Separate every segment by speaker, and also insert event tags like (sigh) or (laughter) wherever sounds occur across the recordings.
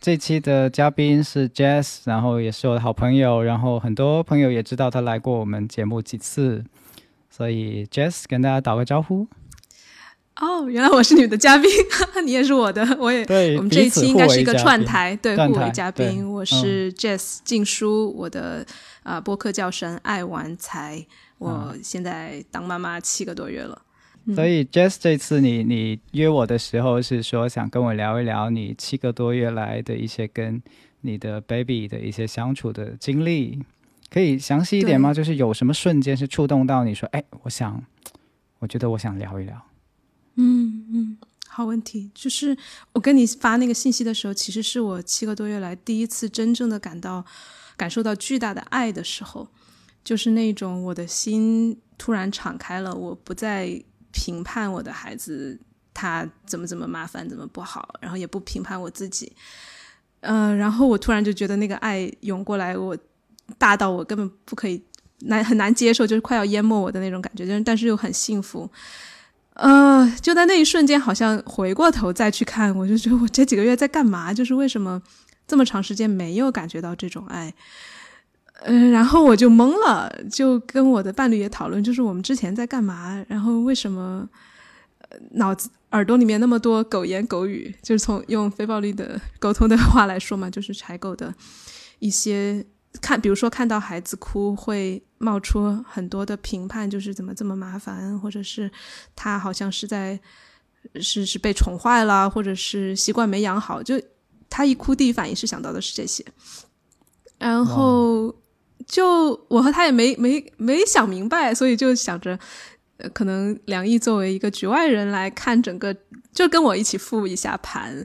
Speaker 1: 这期的嘉宾是 Jess，然后也是我的好朋友，然后很多朋友也知道他来过我们节目几次，所以 Jess 跟大家打个招呼。
Speaker 2: 哦，原来我是你的嘉宾，(laughs) 你也是我的，我也
Speaker 1: 对。
Speaker 2: 我们这一期应该是一个串台，
Speaker 1: 对，
Speaker 2: 互为嘉宾。我是 Jess 静书，我的啊播客叫声爱玩财，我现在当妈妈七个多月了。
Speaker 1: 所以 Jess 这次你你约我的时候是说想跟我聊一聊你七个多月来的一些跟你的 baby 的一些相处的经历，可以详细一点吗？就是有什么瞬间是触动到你说，哎，我想，我觉得我想聊一聊。
Speaker 2: 嗯嗯，好问题。就是我跟你发那个信息的时候，其实是我七个多月来第一次真正的感到感受到巨大的爱的时候，就是那种我的心突然敞开了，我不再。评判我的孩子，他怎么怎么麻烦，怎么不好，然后也不评判我自己，嗯，然后我突然就觉得那个爱涌过来，我大到我根本不可以难很难接受，就是快要淹没我的那种感觉，就是但是又很幸福，呃，就在那一瞬间，好像回过头再去看，我就觉得我这几个月在干嘛？就是为什么这么长时间没有感觉到这种爱？嗯，然后我就懵了，就跟我的伴侣也讨论，就是我们之前在干嘛，然后为什么脑子耳朵里面那么多狗言狗语，就是从用非暴力的沟通的话来说嘛，就是柴狗的一些看，比如说看到孩子哭会冒出很多的评判，就是怎么这么麻烦，或者是他好像是在是是被宠坏了，或者是习惯没养好，就他一哭第一反应是想到的是这些，然后。就我和他也没没没想明白，所以就想着，呃，可能梁毅作为一个局外人来看整个，就跟我一起复一下盘，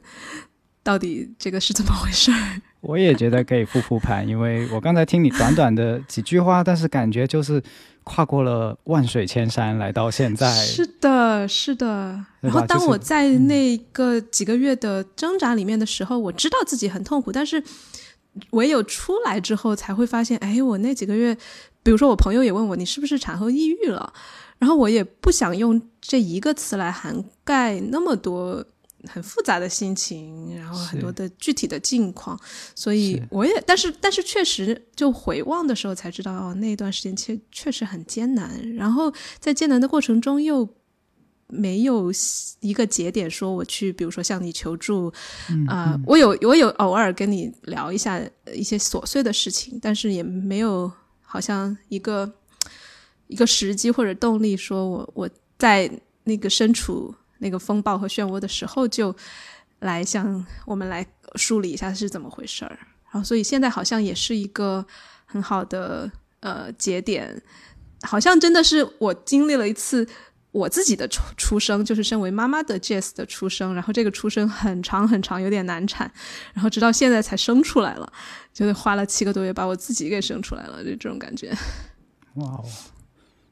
Speaker 2: 到底这个是怎么回事儿？(laughs)
Speaker 1: 我也觉得可以复复盘，因为我刚才听你短短的几句话，但是感觉就是跨过了万水千山来到现在。
Speaker 2: 是的，是的。然后当我在那个几个月的挣扎里面的时候，我知道自己很痛苦，但是。唯有出来之后，才会发现，哎，我那几个月，比如说我朋友也问我，你是不是产后抑郁了？然后我也不想用这一个词来涵盖那么多很复杂的心情，然后很多的具体的境况，所以我也，但是但是确实，就回望的时候才知道，哦，那段时间确确实很艰难，然后在艰难的过程中又。没有一个节点说我去，比如说向你求助，啊，我有我有偶尔跟你聊一下一些琐碎的事情，但是也没有好像一个一个时机或者动力，说我我在那个身处那个风暴和漩涡的时候，就来向我们来梳理一下是怎么回事儿。然后，所以现在好像也是一个很好的呃节点，好像真的是我经历了一次。我自己的出出生就是身为妈妈的 Jess 的出生，然后这个出生很长很长，有点难产，然后直到现在才生出来了，就花了七个多月把我自己给生出来了，就这种感觉。
Speaker 1: 哇哦！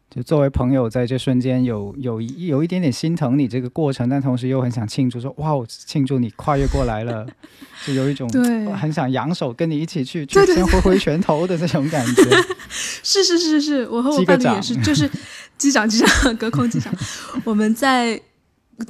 Speaker 1: 就作为朋友，在这瞬间有有有一点点心疼你这个过程，但同时又很想庆祝，说哇，庆祝你跨越过来了，(laughs) 就有一种
Speaker 2: 对
Speaker 1: 很想扬手跟你一起去去先挥挥拳头的这种感觉。(laughs)
Speaker 2: 是是是是，我和我伴侣也是，(laughs) 就是机长 (laughs) 机长隔空机长，(laughs) 我们在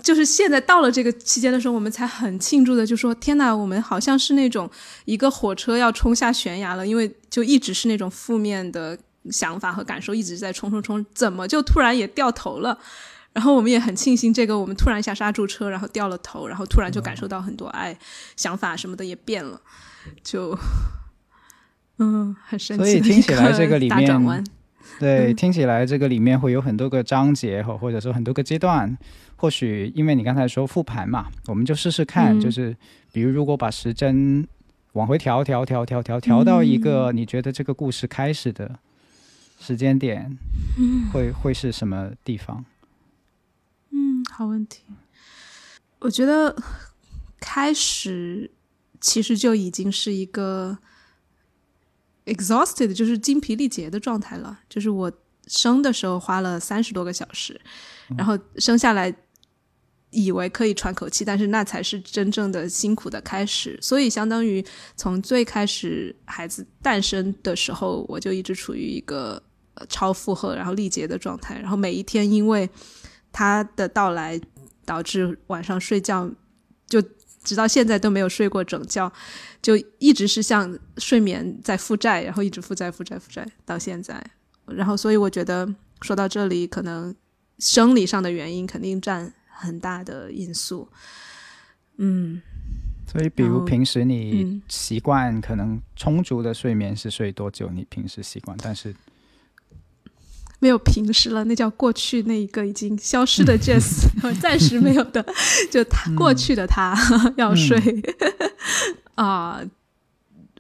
Speaker 2: 就是现在到了这个期间的时候，我们才很庆祝的就说天哪，我们好像是那种一个火车要冲下悬崖了，因为就一直是那种负面的。想法和感受一直在冲冲冲，怎么就突然也掉头了？(laughs) 然后我们也很庆幸，这个我们突然一下刹住车，然后掉了头，然后突然就感受到很多爱，想法什么的也变了，就嗯，很神奇。
Speaker 1: 所以听起来这个里面，对，听起来这个里面会有很多个章节或或者说很多个阶段。或许因为你刚才说复盘嘛，我们就试试看，就是比如如果把时针往回调调调调调调到一个你觉得这个故事开始的。时间点，会会是什么地方？
Speaker 2: 嗯，好问题。我觉得开始其实就已经是一个 exhausted，就是精疲力竭的状态了。就是我生的时候花了三十多个小时，然后生下来以为可以喘口气，但是那才是真正的辛苦的开始。所以相当于从最开始孩子诞生的时候，我就一直处于一个超负荷然后力竭的状态。然后每一天因为他的到来，导致晚上睡觉就。直到现在都没有睡过整觉，就一直是像睡眠在负债，然后一直负债、负债、负债到现在。然后，所以我觉得说到这里，可能生理上的原因肯定占很大的因素。嗯，
Speaker 1: 所以比如平时你习惯可能充足的睡眠是睡多久？你平时习惯，但是。
Speaker 2: 没有平时了，那叫过去那一个已经消失的 Jess，(laughs) 暂时没有的，就他过去的他 (laughs) 要睡 (laughs) 啊，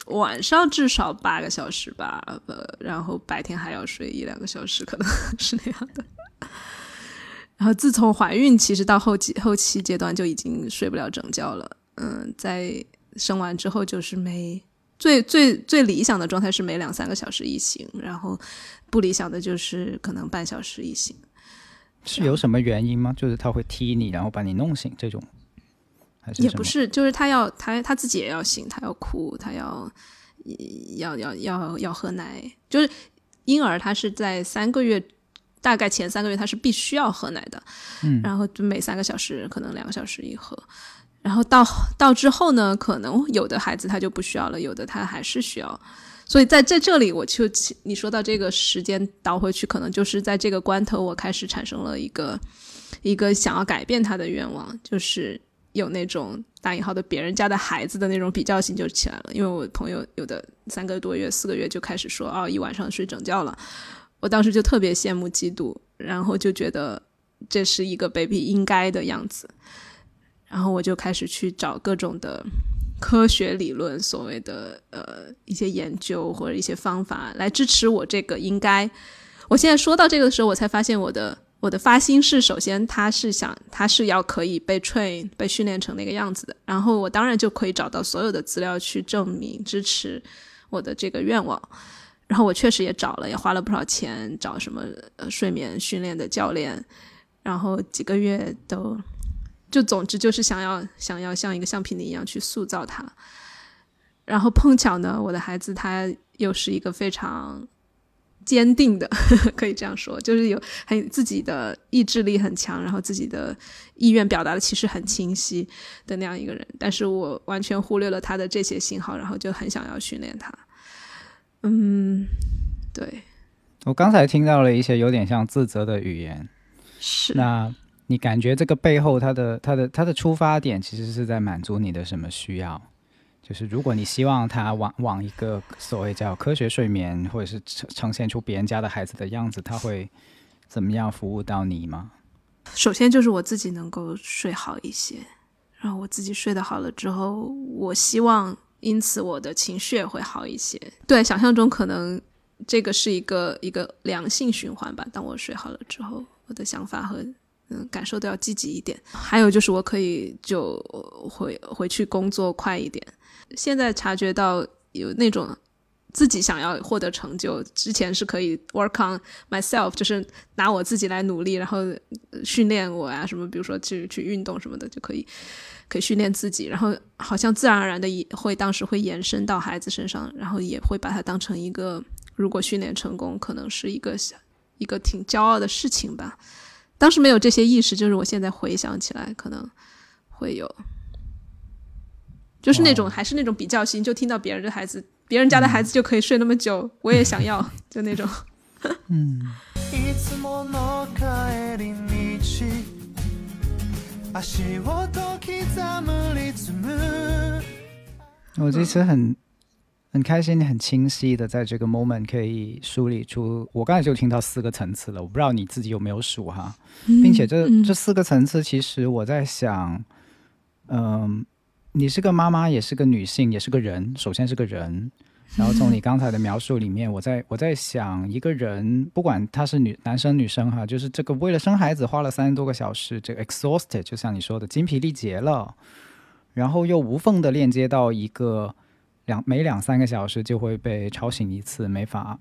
Speaker 2: 晚上至少八个小时吧，呃，然后白天还要睡一两个小时，可能是那样的。然后自从怀孕，其实到后期后期阶段就已经睡不了整觉了。嗯，在生完之后就是每最最最理想的状态是每两三个小时一醒，然后。不理想的就是可能半小时一醒，
Speaker 1: 是有什么原因吗？就是他会踢你，然后把你弄醒这种，还是
Speaker 2: 也不是？就是他要他他自己也要醒，他要哭，他要要要要要喝奶。就是婴儿他是在三个月，大概前三个月他是必须要喝奶的，
Speaker 1: 嗯，
Speaker 2: 然后就每三个小时可能两个小时一喝，然后到到之后呢，可能有的孩子他就不需要了，有的他还是需要。所以在在这里，我就你说到这个时间倒回去，可能就是在这个关头，我开始产生了一个一个想要改变他的愿望，就是有那种打引号的别人家的孩子的那种比较性就起来了。因为我朋友有的三个多月、四个月就开始说哦，一晚上睡整觉了，我当时就特别羡慕、嫉妒，然后就觉得这是一个 baby 应该的样子，然后我就开始去找各种的。科学理论所谓的呃一些研究或者一些方法来支持我这个应该，我现在说到这个的时候，我才发现我的我的发心是首先他是想他是要可以被 train 被训练成那个样子的，然后我当然就可以找到所有的资料去证明支持我的这个愿望，然后我确实也找了，也花了不少钱找什么呃睡眠训练的教练，然后几个月都。就总之就是想要想要像一个橡皮泥一样去塑造他，然后碰巧呢，我的孩子他又是一个非常坚定的，(laughs) 可以这样说，就是有很自己的意志力很强，然后自己的意愿表达的其实很清晰的那样一个人。但是我完全忽略了他的这些信号，然后就很想要训练他。嗯，对。
Speaker 1: 我刚才听到了一些有点像自责的语言，
Speaker 2: 是
Speaker 1: 那。你感觉这个背后，它的、它的、它的出发点，其实是在满足你的什么需要？就是如果你希望他往往一个所谓叫科学睡眠，或者是呈呈现出别人家的孩子的样子，他会怎么样服务到你吗？
Speaker 2: 首先就是我自己能够睡好一些，然后我自己睡得好了之后，我希望因此我的情绪也会好一些。对，想象中可能这个是一个一个良性循环吧。当我睡好了之后，我的想法和。嗯，感受都要积极一点。还有就是，我可以就回回去工作快一点。现在察觉到有那种自己想要获得成就，之前是可以 work on myself，就是拿我自己来努力，然后训练我呀什么，比如说去去运动什么的，就可以可以训练自己。然后好像自然而然的也会当时会延伸到孩子身上，然后也会把它当成一个，如果训练成功，可能是一个一个挺骄傲的事情吧。当时没有这些意识，就是我现在回想起来可能会有，就是那种还是那种比较心，就听到别人的孩子，别人家的孩子就可以睡那么久，我也想要，就那种。
Speaker 1: 嗯。我这次很。很开心，你很清晰的在这个 moment 可以梳理出，我刚才就听到四个层次了，我不知道你自己有没有数哈，并且这这四个层次，其实我在想，嗯，你是个妈妈，也是个女性，也是个人，首先是个人，(laughs) 然后从你刚才的描述里面，我在我在想，一个人不管他是女男生女生哈，就是这个为了生孩子花了三十多个小时，这个 exhausted，就像你说的精疲力竭了，然后又无缝的链接到一个。两每两三个小时就会被吵醒一次，没法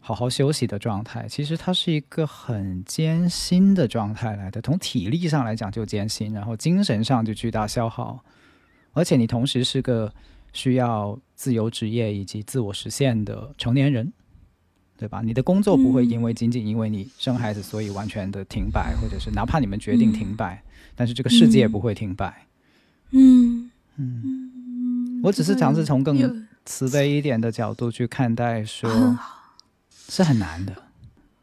Speaker 1: 好好休息的状态。其实它是一个很艰辛的状态来的，从体力上来讲就艰辛，然后精神上就巨大消耗，而且你同时是个需要自由职业以及自我实现的成年人。对吧？你的工作不会因为仅仅因为你生孩子，所以完全的停摆，或者是哪怕你们决定停摆，但是这个世界不会停摆。
Speaker 2: 嗯
Speaker 1: 嗯，我只是尝试从更慈悲一点的角度去看待，说是很难的。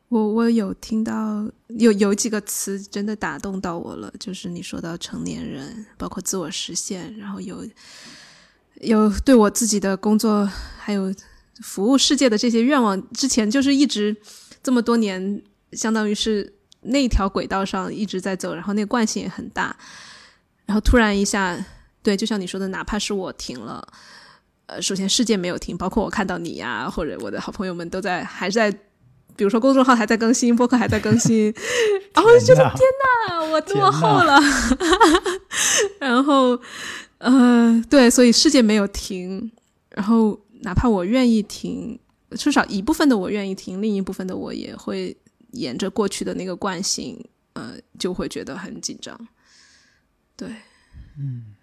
Speaker 2: 我我有听到有有几个词真的打动到我了，就是你说到成年人，包括自我实现，然后有有对我自己的工作还有。服务世界的这些愿望，之前就是一直这么多年，相当于是那条轨道上一直在走，然后那个惯性也很大，然后突然一下，对，就像你说的，哪怕是我停了，呃，首先世界没有停，包括我看到你呀，或者我的好朋友们都在还在，比如说公众号还在更新，播客还在更新，(laughs) 然后就觉得天哪，我落后了，(laughs) 然后，呃，对，所以世界没有停，然后。哪怕我愿意停，至少一部分的我愿意停，另一部分的我也会沿着过去的那个惯性，呃，就会觉得很紧张。对，
Speaker 1: 嗯，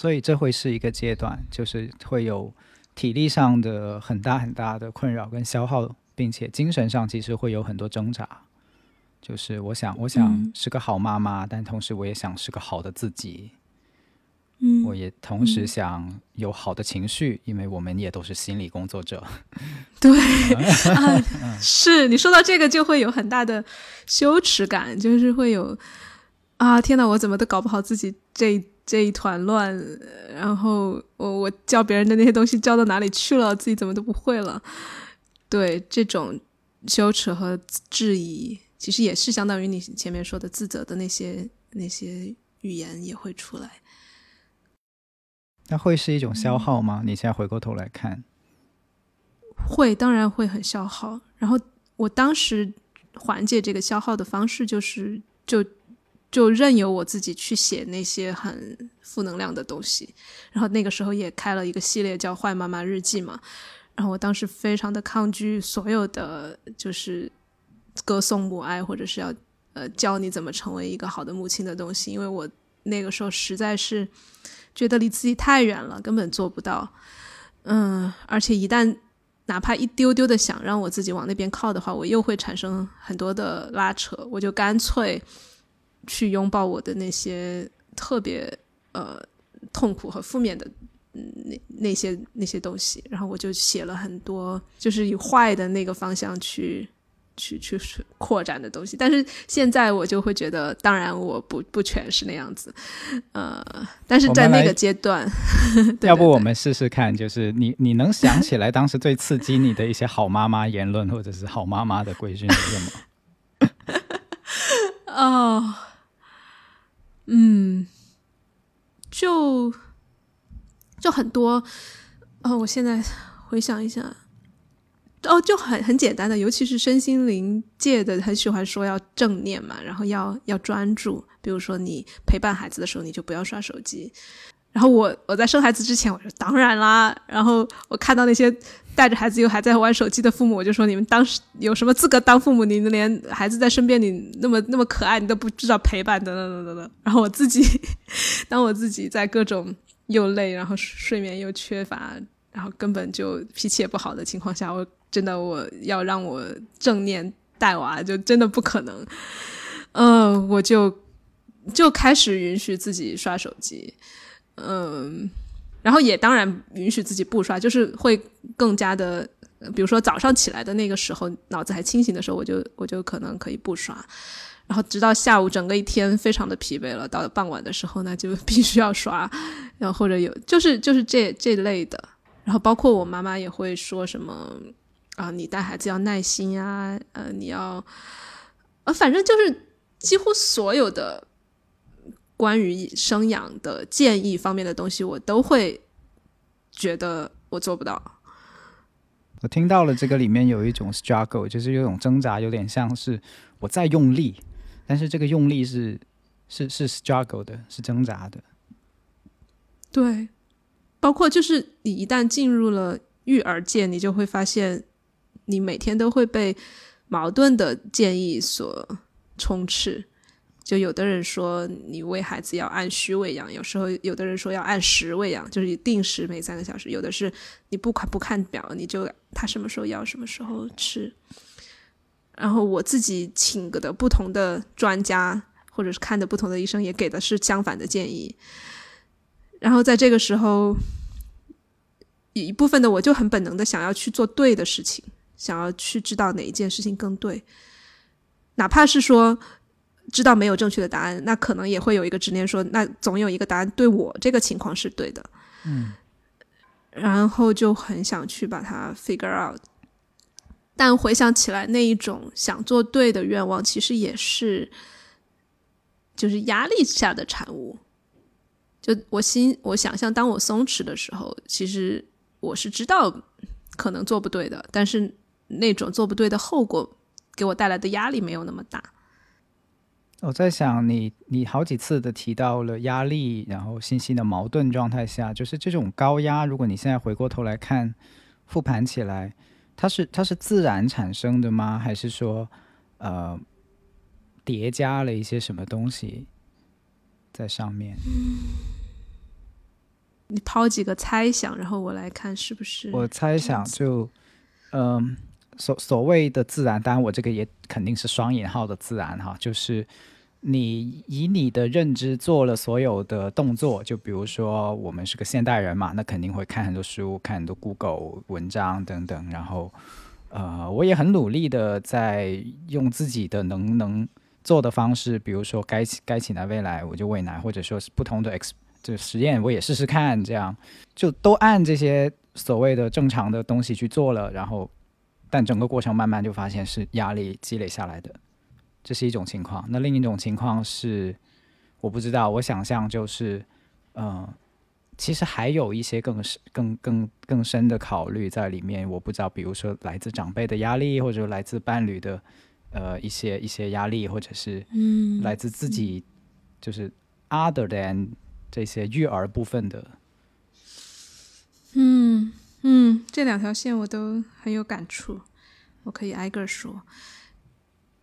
Speaker 1: 所以这会是一个阶段，就是会有体力上的很大很大的困扰跟消耗，并且精神上其实会有很多挣扎。就是我想，我想是个好妈妈，但同时我也想是个好的自己。
Speaker 2: 嗯，
Speaker 1: 我也同时想有好的情绪，因为我们也都是心理工作者。(laughs)
Speaker 2: 对，(laughs) 是你说到这个就会有很大的羞耻感，就是会有啊，天哪，我怎么都搞不好自己这这一团乱，然后我我教别人的那些东西教到哪里去了，自己怎么都不会了。对，这种羞耻和质疑，其实也是相当于你前面说的自责的那些那些语言也会出来。
Speaker 1: 那会是一种消耗吗？你现在回过头来看，
Speaker 2: 会，当然会很消耗。然后我当时缓解这个消耗的方式，就是就就任由我自己去写那些很负能量的东西。然后那个时候也开了一个系列叫《坏妈妈日记》嘛。然后我当时非常的抗拒所有的就是歌颂母爱，或者是要呃教你怎么成为一个好的母亲的东西，因为我那个时候实在是。觉得离自己太远了，根本做不到。嗯，而且一旦哪怕一丢丢的想让我自己往那边靠的话，我又会产生很多的拉扯。我就干脆去拥抱我的那些特别呃痛苦和负面的那那些那些东西，然后我就写了很多，就是以坏的那个方向去。去去扩展的东西，但是现在我就会觉得，当然我不不全是那样子，呃，但是在那个阶段，(laughs)
Speaker 1: 要不我们试试看，就是你你能想起来当时最刺激你的一些好妈妈言论，或者是好妈妈的规训是什么？(laughs)
Speaker 2: 哦，嗯，就就很多，哦，我现在回想一下。哦，就很很简单的，尤其是身心灵界的，很喜欢说要正念嘛，然后要要专注。比如说你陪伴孩子的时候，你就不要刷手机。然后我我在生孩子之前，我说当然啦。然后我看到那些带着孩子又还在玩手机的父母，我就说你们当时有什么资格当父母？你们连孩子在身边，你那么那么可爱，你都不知道陪伴，等等等等等。然后我自己，当我自己在各种又累，然后睡眠又缺乏，然后根本就脾气也不好的情况下，我。真的，我要让我正念带娃，就真的不可能。嗯，我就就开始允许自己刷手机，嗯，然后也当然允许自己不刷，就是会更加的，比如说早上起来的那个时候，脑子还清醒的时候，我就我就可能可以不刷，然后直到下午整个一天非常的疲惫了，到了傍晚的时候呢，就必须要刷，然后或者有就是就是这这类的，然后包括我妈妈也会说什么。啊，你带孩子要耐心呀，呃，你要，呃，反正就是几乎所有的关于生养的建议方面的东西，我都会觉得我做不到。
Speaker 1: 我听到了这个里面有一种 struggle，就是有种挣扎，有点像是我在用力，但是这个用力是是是 struggle 的，是挣扎的。
Speaker 2: 对，包括就是你一旦进入了育儿界，你就会发现，你每天都会被矛盾的建议所充斥。就有的人说你喂孩子要按需喂养，有时候有的人说要按时喂养，就是定时每三个小时。有的是你不看不看表，你就他什么时候要什么时候吃。然后我自己请的不同的专家，或者是看的不同的医生，也给的是相反的建议。然后在这个时候，一部分的我就很本能的想要去做对的事情，想要去知道哪一件事情更对，哪怕是说。知道没有正确的答案，那可能也会有一个执念，说那总有一个答案对我这个情况是对的，
Speaker 1: 嗯，
Speaker 2: 然后就很想去把它 figure out。但回想起来，那一种想做对的愿望，其实也是就是压力下的产物。就我心，我想象，当我松弛的时候，其实我是知道可能做不对的，但是那种做不对的后果给我带来的压力没有那么大。
Speaker 1: 我在想，你你好几次的提到了压力，然后信息的矛盾状态下，就是这种高压。如果你现在回过头来看，复盘起来，它是它是自然产生的吗？还是说，呃，叠加了一些什么东西在上面？
Speaker 2: 你抛几个猜想，然后我来看是不是？
Speaker 1: 我猜想就，嗯，所所谓的自然，当然我这个也肯定是双引号的自然哈，就是。你以你的认知做了所有的动作，就比如说我们是个现代人嘛，那肯定会看很多书，看很多 Google 文章等等。然后，呃，我也很努力的在用自己的能能做的方式，比如说该该起奶喂奶我就喂奶，或者说是不同的 X 就实验我也试试看，这样就都按这些所谓的正常的东西去做了。然后，但整个过程慢慢就发现是压力积累下来的。这是一种情况，那另一种情况是，我不知道，我想象就是，嗯，其实还有一些更深、更更更深的考虑在里面。我不知道，比如说来自长辈的压力，或者来自伴侣的，呃，一些一些压力，或者是
Speaker 2: 嗯，
Speaker 1: 来自自己，就是 other than 这些育儿部分的。
Speaker 2: 嗯嗯，这两条线我都很有感触，我可以挨个说。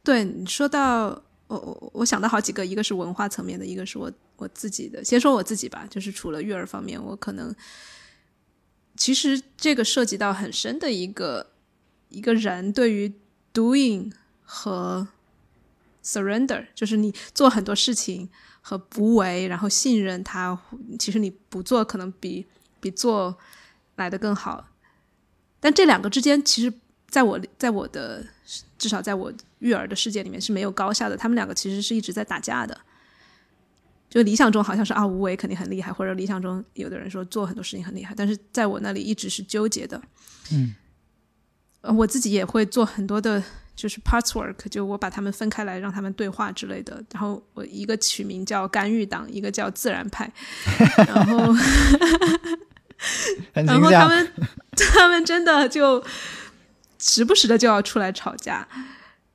Speaker 2: 对你说到我我我想到好几个，一个是文化层面的，一个是我我自己的。先说我自己吧，就是除了育儿方面，我可能其实这个涉及到很深的一个一个人对于 doing 和 surrender，就是你做很多事情和不为，然后信任他，其实你不做可能比比做来的更好。但这两个之间，其实在我在我的至少在我。育儿的世界里面是没有高下的，他们两个其实是一直在打架的。就理想中好像是啊，无为肯定很厉害，或者理想中有的人说做很多事情很厉害，但是在我那里一直是纠结的。
Speaker 1: 嗯，
Speaker 2: 我自己也会做很多的，就是 parts work，就我把他们分开来，让他们对话之类的。然后我一个取名叫干预党，一个叫自然派。(laughs) 然后，然后他们他们真的就时不时的就要出来吵架。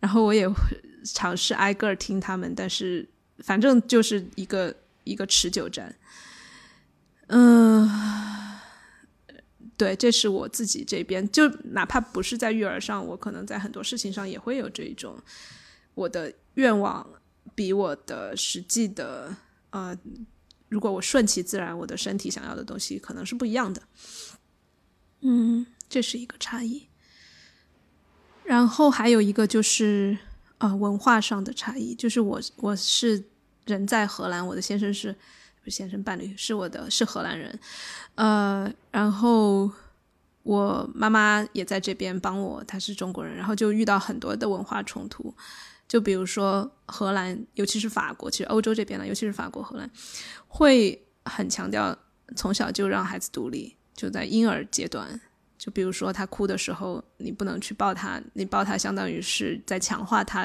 Speaker 2: 然后我也会尝试挨个儿听他们，但是反正就是一个一个持久战。嗯，对，这是我自己这边，就哪怕不是在育儿上，我可能在很多事情上也会有这一种，我的愿望比我的实际的，呃，如果我顺其自然，我的身体想要的东西可能是不一样的。嗯，这是一个差异。然后还有一个就是，呃，文化上的差异，就是我我是人在荷兰，我的先生是不先生伴侣是我的是荷兰人，呃，然后我妈妈也在这边帮我，她是中国人，然后就遇到很多的文化冲突，就比如说荷兰，尤其是法国，其实欧洲这边呢，尤其是法国、荷兰，会很强调从小就让孩子独立，就在婴儿阶段。就比如说他哭的时候，你不能去抱他，你抱他相当于是在强化他，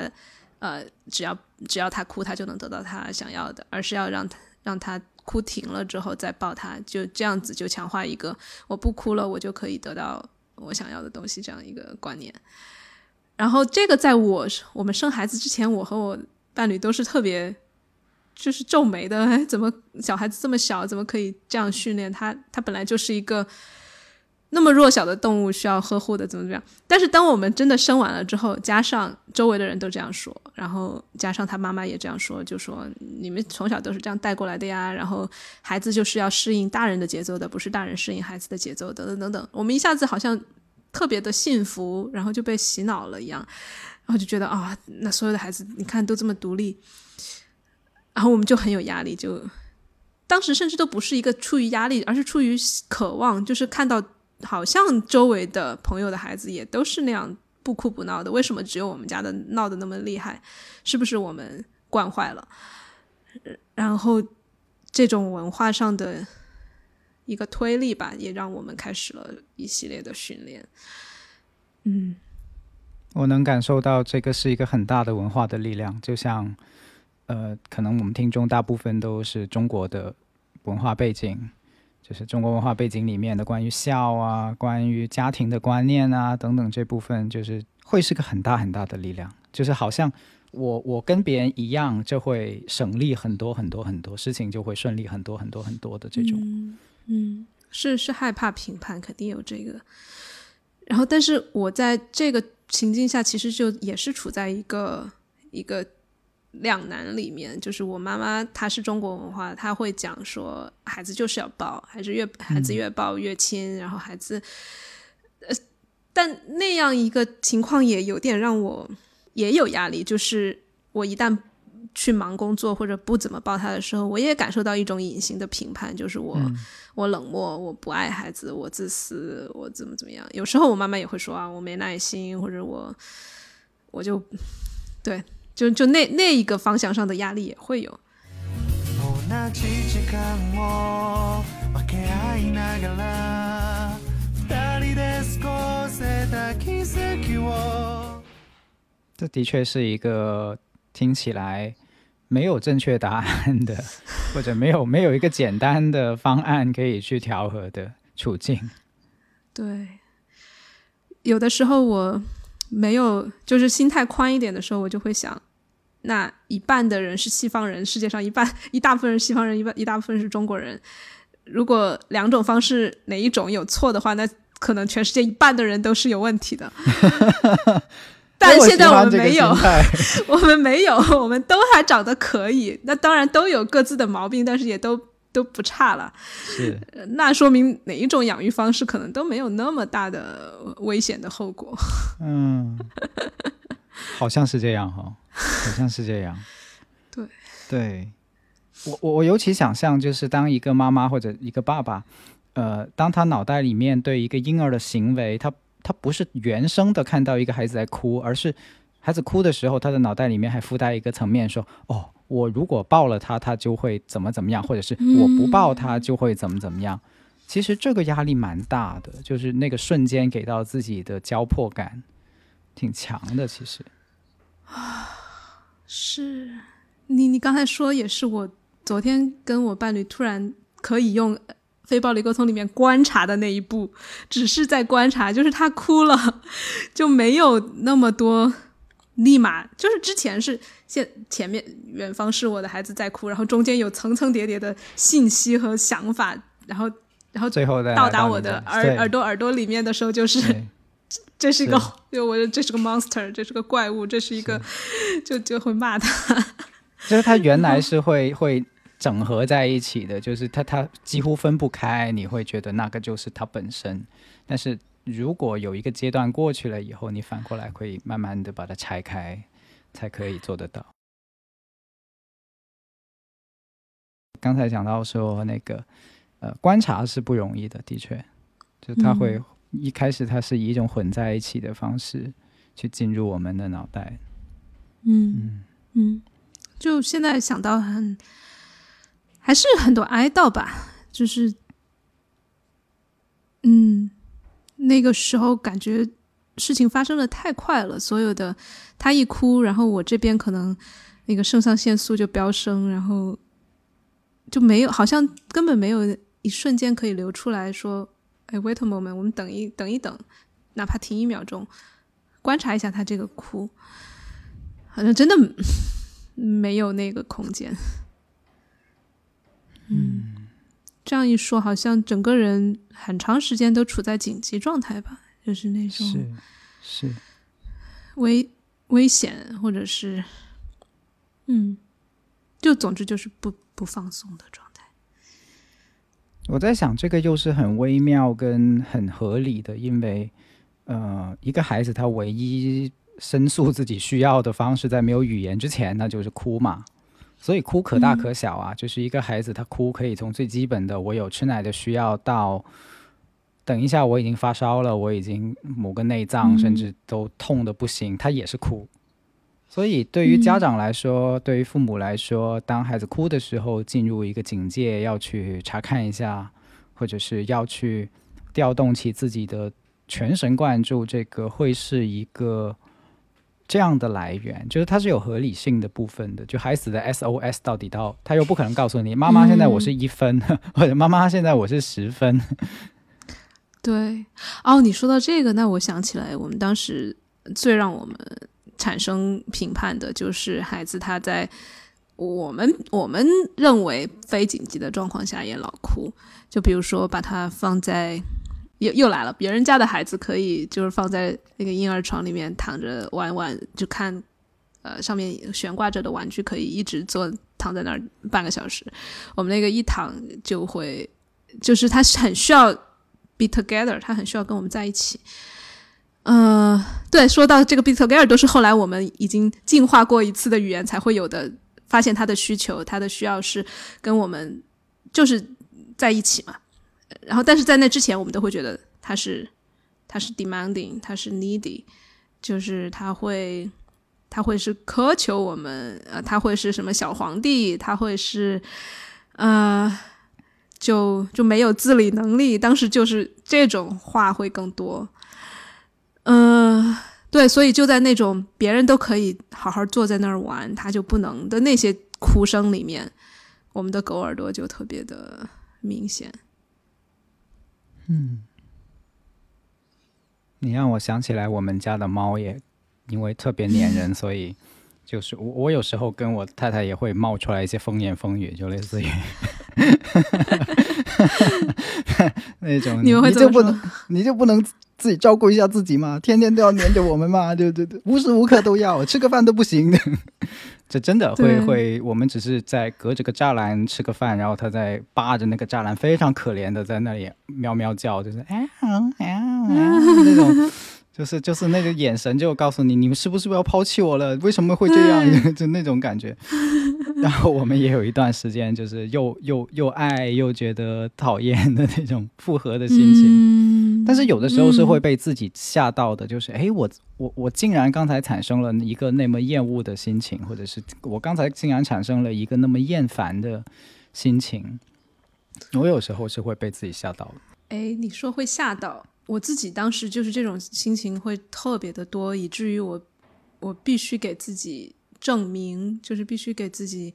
Speaker 2: 呃，只要只要他哭，他就能得到他想要的，而是要让他让他哭停了之后再抱他，就这样子就强化一个我不哭了，我就可以得到我想要的东西这样一个观念。然后这个在我我们生孩子之前，我和我伴侣都是特别就是皱眉的，怎么小孩子这么小，怎么可以这样训练他？他本来就是一个那么弱小的动物，需要呵护的，怎么怎么样？但是当我们真的生完了之后，加上周围的人都这样说，然后加上他妈妈也这样说，就说你们从小都是这样带过来的呀，然后孩子就是要适应大人的节奏的，不是大人适应孩子的节奏，等等等等。我们一下子好像特别的幸福，然后就被洗脑了一样，然后就觉得啊，那所有的孩子，你看都这么独立。然后我们就很有压力，就当时甚至都不是一个出于压力，而是出于渴望，就是看到好像周围的朋友的孩子也都是那样不哭不闹的，为什么只有我们家的闹得那么厉害？是不是我们惯坏了？然后这种文化上的一个推力吧，也让我们开始了一系列的训练。嗯，
Speaker 1: 我能感受到这个是一个很大的文化的力量，就像。呃，可能我们听众大部分都是中国的文化背景，就是中国文化背景里面的关于孝啊、关于家庭的观念啊等等这部分，就是会是个很大很大的力量。就是好像我我跟别人一样，就会省力很多很多很多事情，就会顺利很多很多很多的这种。
Speaker 2: 嗯，是是害怕评判，肯定有这个。然后，但是我在这个情境下，其实就也是处在一个一个。两难里面，就是我妈妈她是中国文化，她会讲说孩子就是要抱，还是越孩子越抱越亲，然后孩子，呃，但那样一个情况也有点让我也有压力，就是我一旦去忙工作或者不怎么抱他的时候，我也感受到一种隐形的评判，就是我我冷漠，我不爱孩子，我自私，我怎么怎么样。有时候我妈妈也会说啊，我没耐心，或者我我就对。就就那那一个方向上的压力也会有。
Speaker 1: 这的确是一个听起来没有正确答案的，(laughs) 或者没有没有一个简单的方案可以去调和的处境。
Speaker 2: 对，有的时候我没有，就是心态宽一点的时候，我就会想。那一半的人是西方人，世界上一半 (laughs) 一大部分人西方人，一半一大部分是中国人。如果两种方式哪一种有错的话，那可能全世界一半的人都是有问题的。(laughs) 但现在我们没有，(laughs) 我们没有，我们都还长得可以。那当然都有各自的毛病，但是也都都不差了。
Speaker 1: 是，
Speaker 2: 那说明哪一种养育方式可能都没有那么大的危险的后果。
Speaker 1: 嗯。好像是这样哈，好像是这样。(laughs)
Speaker 2: 对，
Speaker 1: 对我我我尤其想象，就是当一个妈妈或者一个爸爸，呃，当他脑袋里面对一个婴儿的行为，他他不是原生的看到一个孩子在哭，而是孩子哭的时候，他的脑袋里面还附带一个层面，说哦，我如果抱了他，他就会怎么怎么样，或者是我不抱他就会怎么怎么样。其实这个压力蛮大的，就是那个瞬间给到自己的焦迫感。挺强的，其实
Speaker 2: 啊，(sighs) 是你你刚才说也是，我昨天跟我伴侣突然可以用非暴力沟通里面观察的那一步，只是在观察，就是他哭了，就没有那么多立马，就是之前是现前面远方是我的孩子在哭，然后中间有层层叠叠的信息和想法，然后然后
Speaker 1: 最后
Speaker 2: 到达我的耳耳朵耳朵里面的时候，就是。这是一个，(laughs) 就我这是个 monster，这是个怪物，这是一个，(laughs) 就就会骂他。(laughs)
Speaker 1: 就是他原来是会会整合在一起的，就是他他几乎分不开，你会觉得那个就是他本身。但是如果有一个阶段过去了以后，你反过来会慢慢的把它拆开，才可以做得到。刚才讲到说那个，呃，观察是不容易的，的确，就他会。一开始，它是以一种混在一起的方式去进入我们的脑袋。
Speaker 2: 嗯嗯，就现在想到很，还是很多哀悼吧。就是，嗯，那个时候感觉事情发生的太快了，所有的他一哭，然后我这边可能那个肾上腺素就飙升，然后就没有，好像根本没有一瞬间可以流出来说。哎，wait a moment，我们等一等一等，哪怕停一秒钟，观察一下他这个哭，好像真的没有那个空间。嗯，这样一说，好像整个人很长时间都处在紧急状态吧，就是那种
Speaker 1: 是是
Speaker 2: 危危险，或者是嗯，就总之就是不不放松的状态。
Speaker 1: 我在想，这个又是很微妙跟很合理的，因为呃，一个孩子他唯一申诉自己需要的方式，在没有语言之前，那就是哭嘛。所以哭可大可小啊，就是一个孩子他哭可以从最基本的我有吃奶的需要，到等一下我已经发烧了，我已经某个内脏甚至都痛的不行，他也是哭。所以对于家长来说，对于父母来说，当孩子哭的时候，进入一个警戒，要去查看一下，或者是要去调动起自己的全神贯注，这个会是一个。这样的来源就是它是有合理性的部分的，就孩子的 SOS 到底到他又不可能告诉你，妈妈现在我是一分，(laughs) 或者妈妈现在我是十分。(laughs)
Speaker 2: 对，哦，你说到这个，那我想起来，我们当时最让我们产生评判的就是孩子他在我们我们认为非紧急的状况下也老哭，就比如说把他放在。又又来了，别人家的孩子可以就是放在那个婴儿床里面躺着玩玩，就看，呃，上面悬挂着的玩具，可以一直坐躺在那儿半个小时。我们那个一躺就会，就是他很需要 be together，他很需要跟我们在一起。嗯，对，说到这个 be together，都是后来我们已经进化过一次的语言才会有的，发现他的需求，他的需要是跟我们就是在一起嘛。然后，但是在那之前，我们都会觉得他是，他是 demanding，他是 needy，就是他会，他会是苛求我们，呃，他会是什么小皇帝，他会是，呃，就就没有自理能力。当时就是这种话会更多，嗯，对，所以就在那种别人都可以好好坐在那儿玩，他就不能的那些哭声里面，我们的狗耳朵就特别的明显。
Speaker 1: 嗯，你让我想起来，我们家的猫也因为特别粘人，(laughs) 所以就是我我有时候跟我太太也会冒出来一些风言风语，就类似于 (laughs) (laughs) 那种，
Speaker 2: 你们
Speaker 1: 就不能你就不能自己照顾一下自己嘛？天天都要黏着我们嘛？(laughs) 对对对，无时无刻都要，吃个饭都不行。(laughs) 这真的会会，我们只是在隔着个栅栏吃个饭，然后他在扒着那个栅栏，非常可怜的在那里喵喵叫，就是哎哎哎 (laughs) 那种，就是就是那个眼神就告诉你，你们是不是要抛弃我了？为什么会这样？就那种感觉。(laughs) 然后我们也有一段时间，就是又又又爱又觉得讨厌的那种复合的心情。嗯但是有的时候是会被自己吓到的，就是哎，我我我竟然刚才产生了一个那么厌恶的心情，或者是我刚才竟然产生了一个那么厌烦的心情。我有时候是会被自己吓到。
Speaker 2: 哎，你说会吓到我自己，当时就是这种心情会特别的多，以至于我我必须给自己。证明就是必须给自己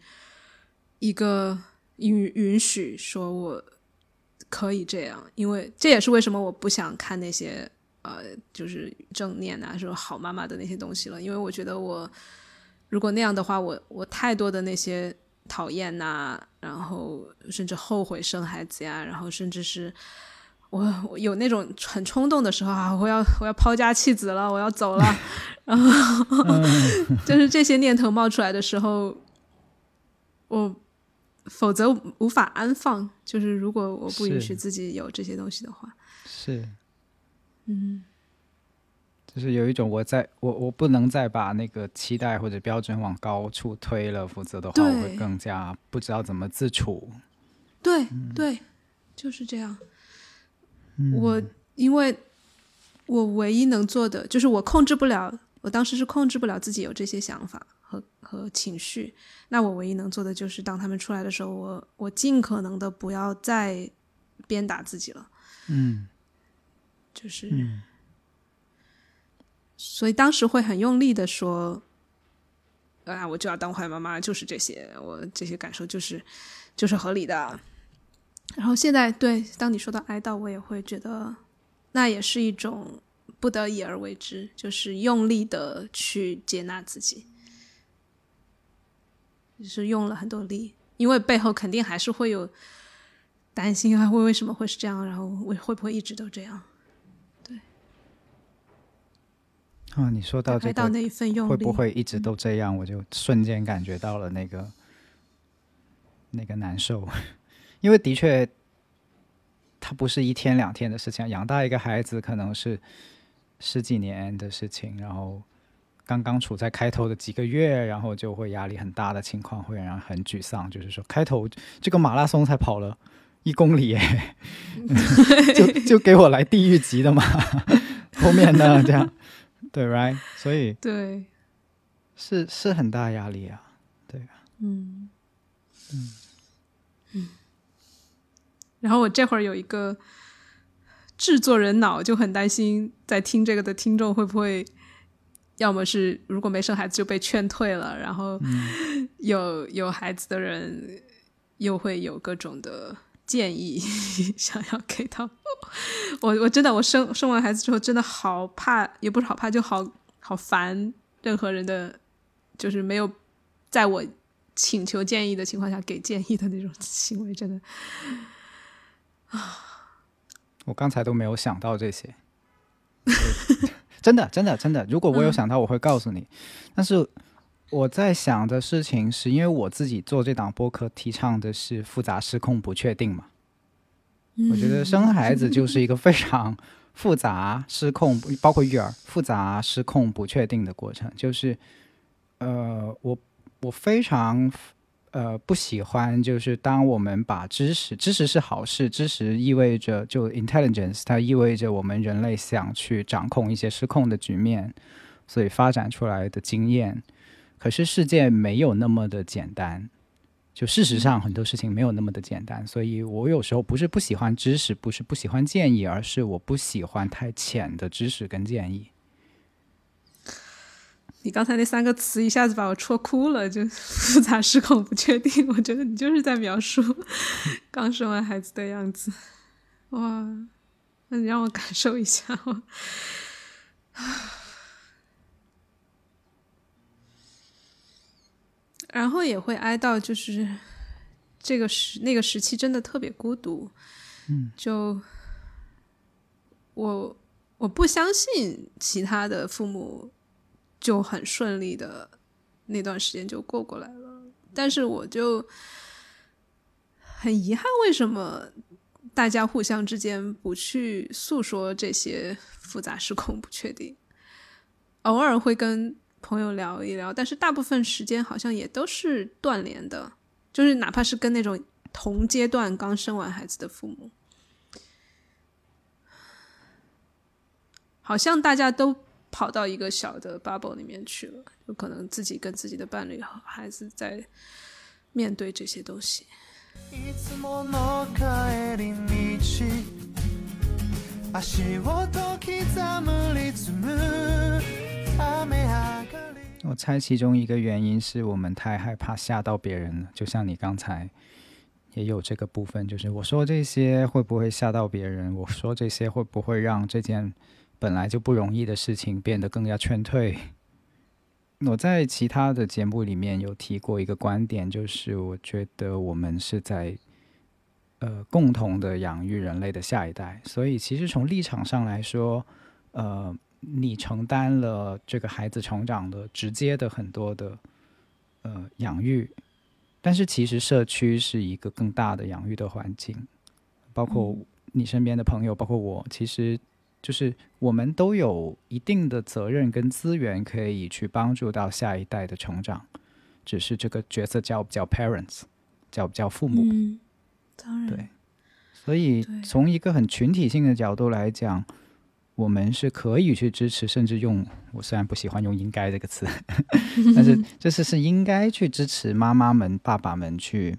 Speaker 2: 一个允允许，说我可以这样，因为这也是为什么我不想看那些呃，就是正念啊，说好妈妈的那些东西了，因为我觉得我如果那样的话，我我太多的那些讨厌呐，然后甚至后悔生孩子呀，然后甚至是。我我 (laughs) 有那种很冲动的时候啊，我要我要抛家弃子了，我要走了，然后 (laughs) 就是这些念头冒出来的时候，我否则无法安放。就是如果我不允许自己有这些东西的话，
Speaker 1: 是，
Speaker 2: 嗯，
Speaker 1: 就是有一种我在我我不能再把那个期待或者标准往高处推了，否则的话我会更加不知道怎么自处。
Speaker 2: 对对，就是这样。我因为，我唯一能做的就是我控制不了，我当时是控制不了自己有这些想法和和情绪。那我唯一能做的就是当他们出来的时候，我我尽可能的不要再鞭打自己了。
Speaker 1: 嗯，
Speaker 2: 就是，所以当时会很用力的说，啊，我就要当坏妈妈，就是这些，我这些感受就是就是合理的。然后现在，对，当你说到哀悼，我也会觉得，那也是一种不得已而为之，就是用力的去接纳自己，就是用了很多力。因为背后肯定还是会有担心啊，为为什么会是这样，然后会会不会一直都这样？对。
Speaker 1: 啊，你说到这
Speaker 2: 个，那一份用力
Speaker 1: 会不会一直都这样？我就瞬间感觉到了那个那个难受，因为的确，它不是一天两天的事情，养大一个孩子可能是十几年的事情，然后。刚刚处在开头的几个月，然后就会压力很大的情况，会让人很沮丧。就是说，开头这个马拉松才跑了一公里，(laughs) 就就给我来地狱级的嘛。(laughs) 后面呢，这样对，right？所以
Speaker 2: 对，
Speaker 1: 是是很大压力啊，对啊，
Speaker 2: 嗯嗯嗯。然后我这会儿有一个制作人脑，就很担心在听这个的听众会不会。要么是如果没生孩子就被劝退了，然后有有孩子的人又会有各种的建议 (laughs) 想要给到我。我真的我生生完孩子之后真的好怕，也不是好怕，就好好烦任何人的，就是没有在我请求建议的情况下给建议的那种行为，真的啊！(sighs)
Speaker 1: 我刚才都没有想到这些。(laughs) 真的，真的，真的。如果我有想到，我会告诉你。但是我在想的事情是，因为我自己做这档播客，提倡的是复杂、失控、不确定嘛。我觉得生孩子就是一个非常复杂、失控，(laughs) 包括育儿复杂、失控、不确定的过程。就是，呃，我我非常。呃，不喜欢就是当我们把知识，知识是好事，知识意味着就 intelligence，它意味着我们人类想去掌控一些失控的局面，所以发展出来的经验。可是世界没有那么的简单，就事实上很多事情没有那么的简单，所以我有时候不是不喜欢知识，不是不喜欢建议，而是我不喜欢太浅的知识跟建议。
Speaker 2: 你刚才那三个词一下子把我戳哭了，就 (laughs) 复杂、失控、不确定。(laughs) 我觉得你就是在描述刚生完孩子的样子。哇，那你让我感受一下。(laughs) 然后也会哀悼，就是这个时那个时期真的特别孤独。
Speaker 1: 嗯，
Speaker 2: 就我我不相信其他的父母。就很顺利的那段时间就过过来了，但是我就很遗憾，为什么大家互相之间不去诉说这些复杂、失控、不确定？偶尔会跟朋友聊一聊，但是大部分时间好像也都是断联的，就是哪怕是跟那种同阶段刚生完孩子的父母，好像大家都。跑到一个小的 bubble 里面去了，有可能自己跟自己的伴侣和孩子在面对这些东西。
Speaker 1: 我猜其中一个原因是我们太害怕吓到别人了，就像你刚才也有这个部分，就是我说这些会不会吓到别人？我说这些会不会让这件？本来就不容易的事情变得更加劝退。我在其他的节目里面有提过一个观点，就是我觉得我们是在呃共同的养育人类的下一代，所以其实从立场上来说，呃，你承担了这个孩子成长的直接的很多的呃养育，但是其实社区是一个更大的养育的环境，包括你身边的朋友，包括我，其实。就是我们都有一定的责任跟资源，可以去帮助到下一代的成长。只是这个角色叫不叫 parents，叫不叫父母？
Speaker 2: 嗯，当然。
Speaker 1: 对，所以从一个很群体性的角度来讲，我们是可以去支持，甚至用我虽然不喜欢用“应该”这个词，(laughs) 但是 (laughs) 这是是应该去支持妈妈们、爸爸们去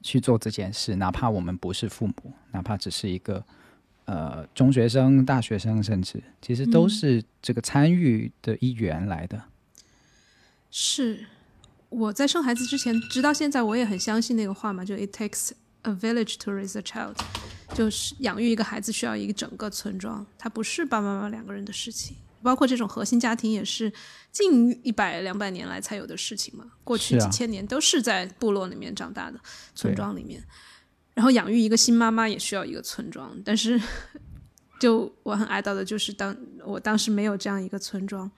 Speaker 1: 去做这件事，哪怕我们不是父母，哪怕只是一个。呃，中学生、大学生，甚至其实都是这个参与的一员来的。
Speaker 2: 是我在生孩子之前，直到现在，我也很相信那个话嘛，就 “It takes a village to raise a child”，就是养育一个孩子需要一个整个村庄，它不是爸爸妈妈两个人的事情。包括这种核心家庭也是近一百两百年来才有的事情嘛。过去几千年都是在部落里面长大的，村庄里面。然后养育一个新妈妈也需要一个村庄，但是就我很哀悼的就是当我当时没有这样一个村庄，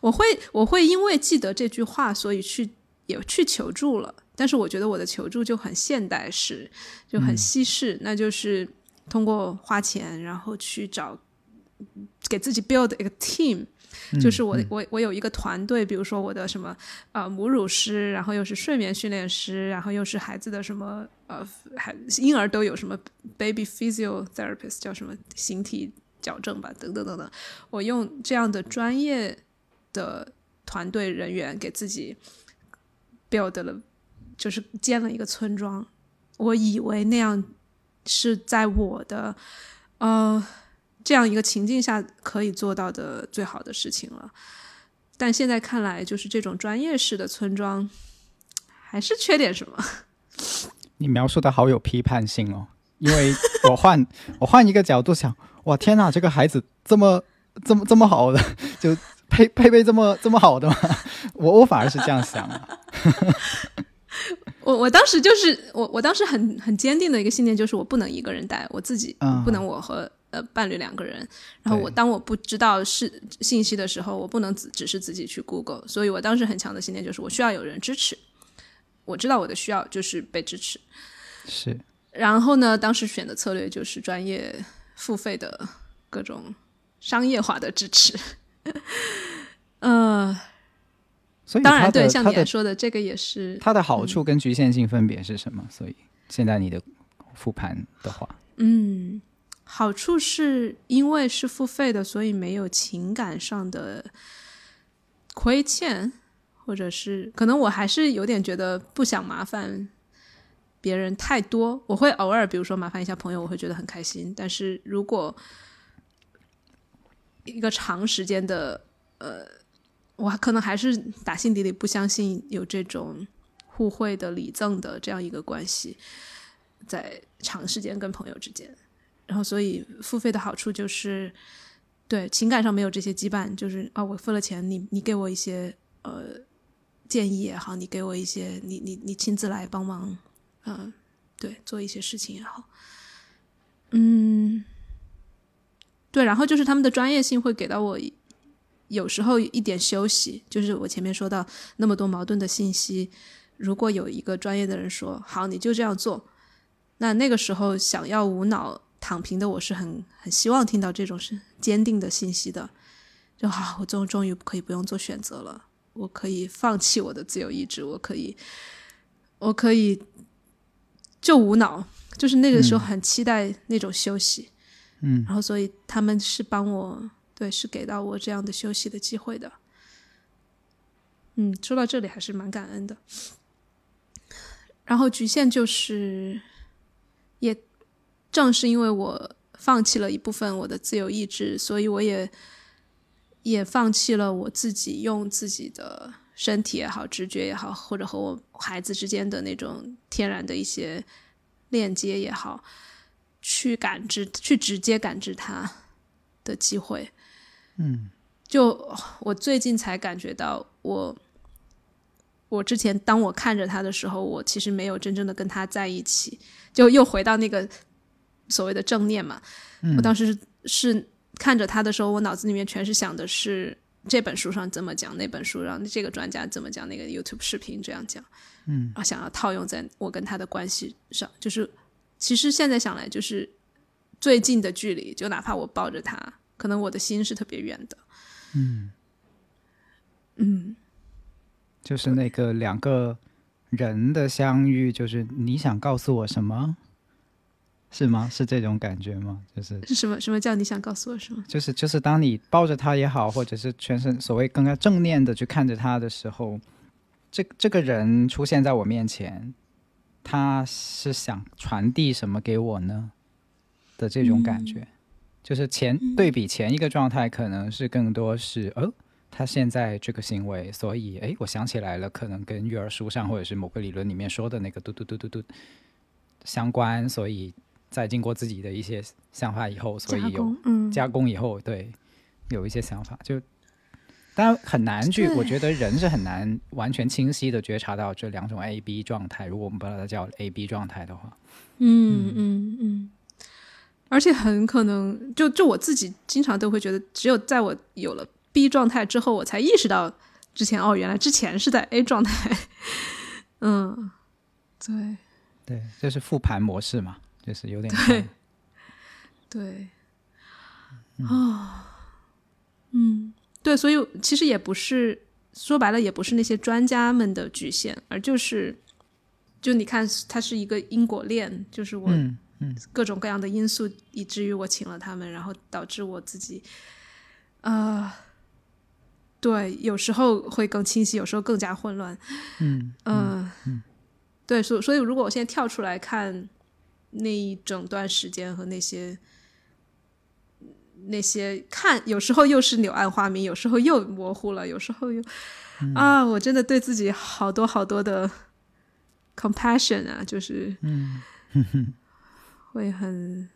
Speaker 2: 我会我会因为记得这句话，所以去也去求助了。但是我觉得我的求助就很现代式，就很西式，那就是通过花钱，然后去找给自己 build 一个 team。就是我我我有一个团队，比如说我的什么呃母乳师，然后又是睡眠训练师，然后又是孩子的什么呃孩婴儿都有什么 baby physio therapist 叫什么形体矫正吧，等等等等。我用这样的专业的团队人员给自己 build 了，就是建了一个村庄。我以为那样是在我的呃。这样一个情境下可以做到的最好的事情了，但现在看来，就是这种专业式的村庄还是缺点什么？
Speaker 1: 你描述的好有批判性哦，因为我换我换一个角度想，哇天哪，这个孩子这么这么这么好的，就配配备这么这么好的吗？我我反而是这样想的。(laughs)
Speaker 2: 我我当时就是我我当时很很坚定的一个信念就是我不能一个人带我自己，不能我和。呃，伴侣两个人，然后我当我不知道是信息的时候，我不能只只是自己去 Google，所以我当时很强的信念就是我需要有人支持，我知道我的需要就是被支持，
Speaker 1: 是。
Speaker 2: 然后呢，当时选的策略就是专业付费的各种商业化的支持，呃，
Speaker 1: 所以
Speaker 2: 当然对，像你说的这个也是
Speaker 1: 它的好处跟局限性分别是什么？所以现在你的复盘的话，
Speaker 2: 嗯。好处是因为是付费的，所以没有情感上的亏欠，或者是可能我还是有点觉得不想麻烦别人太多。我会偶尔，比如说麻烦一下朋友，我会觉得很开心。但是如果一个长时间的，呃，我可能还是打心底里不相信有这种互惠的礼赠的这样一个关系，在长时间跟朋友之间。然后，所以付费的好处就是，对情感上没有这些羁绊，就是啊，我付了钱，你你给我一些呃建议也好，你给我一些，你你你亲自来帮忙，嗯，对，做一些事情也好，嗯，对，然后就是他们的专业性会给到我有时候一点休息，就是我前面说到那么多矛盾的信息，如果有一个专业的人说好，你就这样做，那那个时候想要无脑。躺平的我是很很希望听到这种是坚定的信息的，就好，我终终于可以不用做选择了，我可以放弃我的自由意志，我可以，我可以就无脑，就是那个时候很期待那种休息，
Speaker 1: 嗯，
Speaker 2: 然后所以他们是帮我，对，是给到我这样的休息的机会的，嗯，说到这里还是蛮感恩的，然后局限就是也。正是因为我放弃了一部分我的自由意志，所以我也也放弃了我自己用自己的身体也好、直觉也好，或者和我孩子之间的那种天然的一些链接也好，去感知、去直接感知他的机会。
Speaker 1: 嗯，
Speaker 2: 就我最近才感觉到，我我之前当我看着他的时候，我其实没有真正的跟他在一起，就又回到那个。所谓的正念嘛，我当时是看着他的时候，我脑子里面全是想的是这本书上怎么讲，那本书上这个专家怎么讲，那个 YouTube 视频这样讲，
Speaker 1: 嗯，
Speaker 2: 啊，想要套用在我跟他的关系上，就是其实现在想来，就是最近的距离，就哪怕我抱着他，可能我的心是特别远的，
Speaker 1: 嗯。
Speaker 2: 嗯，
Speaker 1: 就是那个两个人的相遇，就是你想告诉我什么？是吗？是这种感觉吗？就是
Speaker 2: 是什么？什么叫你想告诉我什么？
Speaker 1: 就是就是，当你抱着他也好，或者是全身所谓更加正面的去看着他的时候，这这个人出现在我面前，他是想传递什么给我呢？的这种感觉，就是前对比前一个状态，可能是更多是哦，他现在这个行为，所以哎，我想起来了，可能跟育儿书上或者是某个理论里面说的那个嘟嘟嘟嘟嘟相关，所以。在经过自己的一些想法以后，所以有加工以后，对，有一些想法，就当然很难去，我觉得人是很难完全清晰的觉察到这两种 A B 状态。如果我们把它叫 A B 状态的话，
Speaker 2: 嗯。嗯嗯，而且很可能，就就我自己经常都会觉得，只有在我有了 B 状态之后，我才意识到之前哦，原来之前是在 A 状态。(laughs) 嗯，对。
Speaker 1: 对，这是复盘模式嘛，就是有点
Speaker 2: 对 (laughs) 对啊。嗯，对，所以其实也不是说白了，也不是那些专家们的局限，而就是，就你看，它是一个因果链，就是我各种各样的因素，以至于我请了他们，然后导致我自己，呃，对，有时候会更清晰，有时候更加混乱。
Speaker 1: 嗯
Speaker 2: 嗯，对，所所以，如果我现在跳出来看那一整段时间和那些。那些看有时候又是柳暗花明，有时候又模糊了，有时候又啊，我真的对自己好多好多的 compassion 啊，就是
Speaker 1: 嗯，
Speaker 2: 会很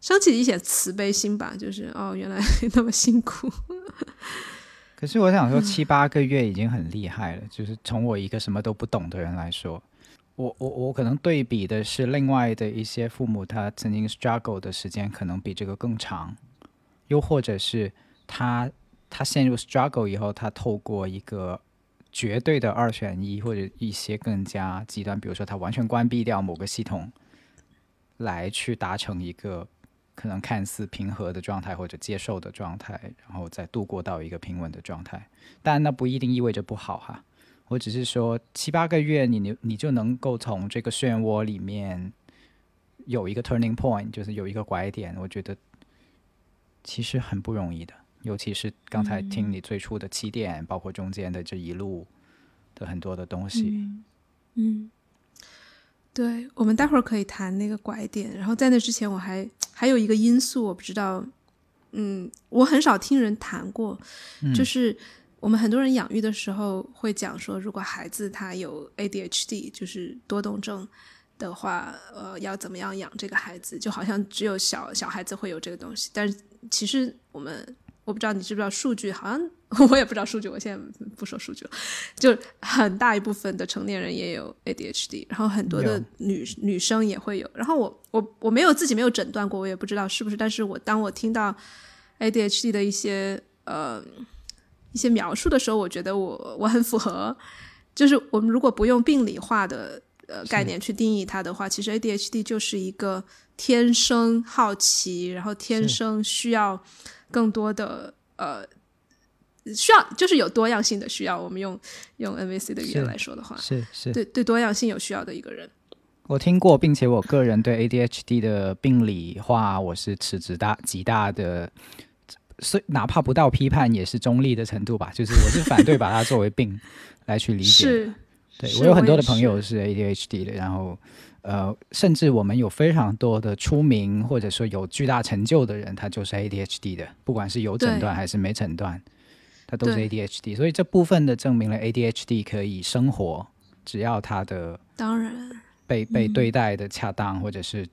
Speaker 2: 升起一些慈悲心吧，就是哦，原来 (laughs) 那么辛苦。
Speaker 1: 可是我想说，七八个月已经很厉害了，就是从我一个什么都不懂的人来说，我我我可能对比的是另外的一些父母，他曾经 struggle 的时间可能比这个更长。又或者是他他陷入 struggle 以后，他透过一个绝对的二选一，或者一些更加极端，比如说他完全关闭掉某个系统，来去达成一个可能看似平和的状态或者接受的状态，然后再度过到一个平稳的状态。但那不一定意味着不好哈。我只是说七八个月，你你你就能够从这个漩涡里面有一个 turning point，就是有一个拐点。我觉得。其实很不容易的，尤其是刚才听你最初的起点，包括中间的这一路的很多的东西。
Speaker 2: 嗯，对，我们待会儿可以谈那个拐点。然后在那之前，我还还有一个因素，我不知道。嗯，我很少听人谈过，就是我们很多人养育的时候会讲说，如果孩子他有 ADHD，就是多动症。的话，呃，要怎么样养这个孩子？就好像只有小小孩子会有这个东西，但是其实我们我不知道你知不知道数据，好像我也不知道数据，我现在不说数据了。就很大一部分的成年人也有 ADHD，然后很多的女女生也会有。然后我我我没有自己没有诊断过，我也不知道是不是。但是我当我听到 ADHD 的一些呃一些描述的时候，我觉得我我很符合。就是我们如果不用病理化的。呃，概念去定义它的话，其实 ADHD 就是一个天生好奇，然后天生需要更多的呃，需要就是有多样性的需要。我们用用 NVC 的语言来说的话，
Speaker 1: 是是
Speaker 2: 对对多样性有需要的一个人。
Speaker 1: 我听过，并且我个人对 ADHD 的病理化，我是持极大极大的，所以哪怕不到批判，也是中立的程度吧。(laughs) 就是我是反对把它作为病来去理解。是对我有很多的朋友是 ADHD 的，然后呃，甚至我们有非常多的出名或者说有巨大成就的人，他就是 ADHD 的，不管是有诊断还是没诊断，他都是 ADHD。所以这部分的证明了 ADHD 可以生活，只要他的
Speaker 2: 当然
Speaker 1: 被被对待的恰当，或者是。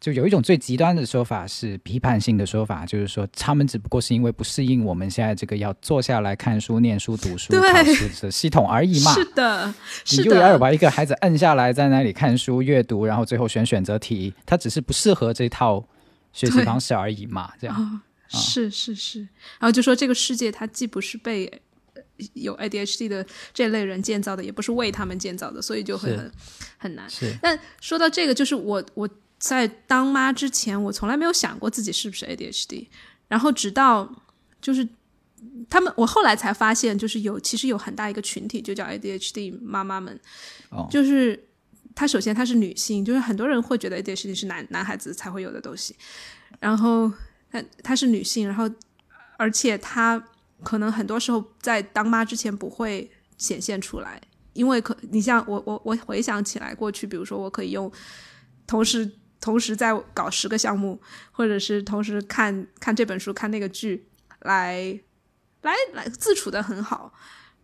Speaker 1: 就有一种最极端的说法是批判性的说法，就是说他们只不过是因为不适应我们现在这个要坐下来看书、念书、读书、考试的系统而已嘛。
Speaker 2: 是的，
Speaker 1: 你就要把一个孩子摁下来在那里看书、阅读，然后最后选选择题，他只是不适合这套学习方式而已嘛。这样
Speaker 2: 是是是，然后就说这个世界它既不是被有 ADHD 的这类人建造的，也不是为他们建造的，所以就会很很难。
Speaker 1: 是，
Speaker 2: 但说到这个，就是我我。在当妈之前，我从来没有想过自己是不是 ADHD。然后直到就是他们，我后来才发现，就是有其实有很大一个群体，就叫 ADHD 妈妈们。
Speaker 1: 哦，
Speaker 2: 就是她首先她是女性，就是很多人会觉得 ADHD 是男男孩子才会有的东西。然后她她是女性，然后而且她可能很多时候在当妈之前不会显现出来，因为可你像我我我回想起来过去，比如说我可以用同时。同时在搞十个项目，或者是同时看看这本书、看那个剧，来来来自处的很好。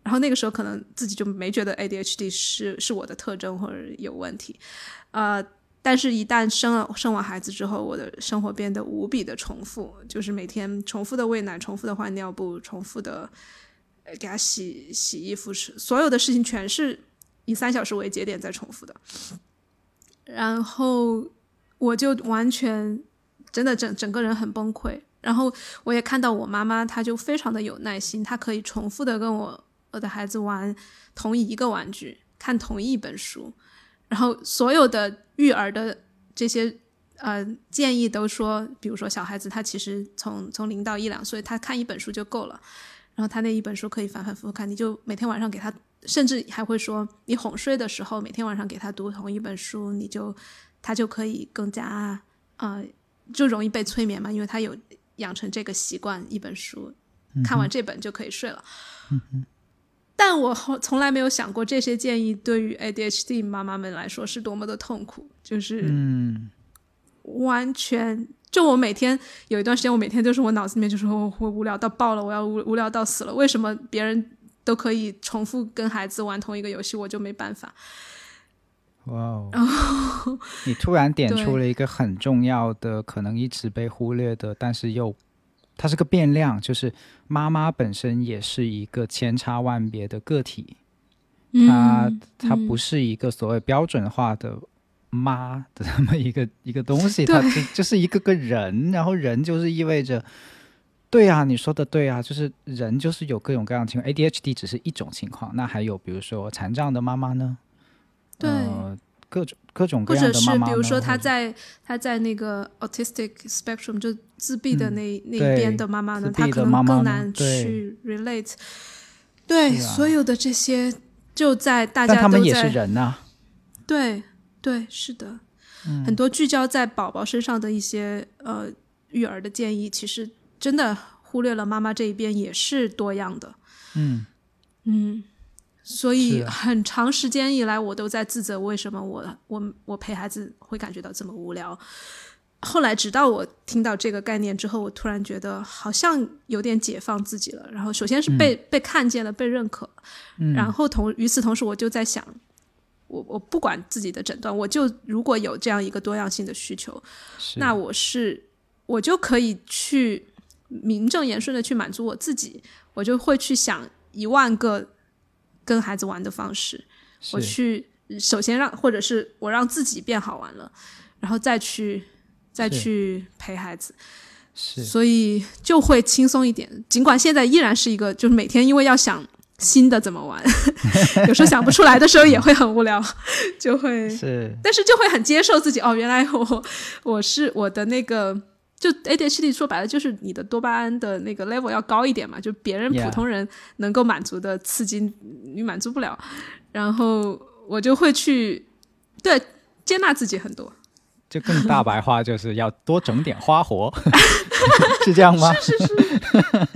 Speaker 2: 然后那个时候可能自己就没觉得 ADHD 是是我的特征或者有问题。呃，但是，一旦生了生完孩子之后，我的生活变得无比的重复，就是每天重复的喂奶，重复的换尿布，重复的给他洗洗衣服，是所有的事情全是以三小时为节点在重复的。然后我就完全真的整整个人很崩溃。然后我也看到我妈妈，她就非常的有耐心，她可以重复的跟我我的孩子玩同一个玩具，看同一本书。然后所有的育儿的这些呃建议都说，比如说小孩子他其实从从零到一两岁，他看一本书就够了。然后他那一本书可以反反复复看，你就每天晚上给他，甚至还会说你哄睡的时候，每天晚上给他读同一本书，你就他就可以更加呃就容易被催眠嘛，因为他有养成这个习惯，一本书看完这本就可以睡了。嗯但我从来没有想过这些建议对于 ADHD 妈妈们来说是多么的痛苦，就是
Speaker 1: 嗯，
Speaker 2: 完全就我每天有一段时间，我每天就是我脑子里面就是我我无聊到爆了，我要无无聊到死了。为什么别人都可以重复跟孩子玩同一个游戏，我就没办法？
Speaker 1: 哇哦！你突然点出了一个很重要的，可能一直被忽略的，但是又。它是个变量，就是妈妈本身也是一个千差万别的个体，它它不是一个所谓标准化的妈的这么一个一个东西，它就就是一个个人，然后人就是意味着，对啊，你说的对啊，就是人就是有各种各样的情况，ADHD 只是一种情况，那还有比如说残障的妈妈呢？
Speaker 2: 对。
Speaker 1: 各种各种各样的妈
Speaker 2: 妈，或者是比如说他在他在那个 autistic spectrum 就自闭的那那边的妈妈呢，他可能更难去 relate。对，所有的这些就在大家
Speaker 1: 他们也是人呐。
Speaker 2: 对对，是的，很多聚焦在宝宝身上的一些呃育儿的建议，其实真的忽略了妈妈这一边也是多样的。
Speaker 1: 嗯
Speaker 2: 嗯。所以很长时间以来，我都在自责，为什么我我我陪孩子会感觉到这么无聊。后来直到我听到这个概念之后，我突然觉得好像有点解放自己了。然后首先是被被看见了，被认可。然后同与此同时，我就在想，我我不管自己的诊断，我就如果有这样一个多样性的需求，那我是我就可以去名正言顺的去满足我自己，我就会去想一万个。跟孩子玩的方式，我去首先让，或者是我让自己变好玩了，然后再去再去陪孩子，
Speaker 1: 是，
Speaker 2: 所以就会轻松一点。尽管现在依然是一个，就是每天因为要想新的怎么玩，(laughs) 有时候想不出来的时候也会很无聊，就会
Speaker 1: 是，
Speaker 2: 但是就会很接受自己。哦，原来我我是我的那个。就 ADHD 说白了就是你的多巴胺的那个 level 要高一点嘛，就别人普通人能够满足的刺激你满足不了，然后我就会去对接纳自己很多，
Speaker 1: 就更大白话就是要多整点花活，(laughs) 是这样吗？
Speaker 2: 是是是，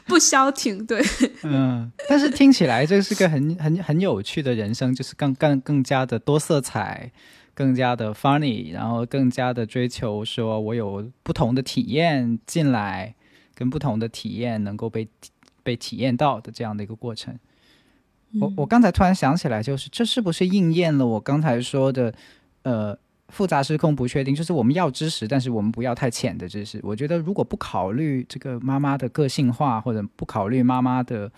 Speaker 2: (laughs) 不消停，对，
Speaker 1: 嗯，但是听起来这是个很很很有趣的人生，就是更更更加的多色彩。更加的 funny，然后更加的追求说，我有不同的体验进来，跟不同的体验能够被被体验到的这样的一个过程。我我刚才突然想起来，就是这是不是应验了我刚才说的，呃，复杂失控不确定，就是我们要知识，但是我们不要太浅的知识。我觉得如果不考虑这个妈妈的个性化，或者不考虑妈妈的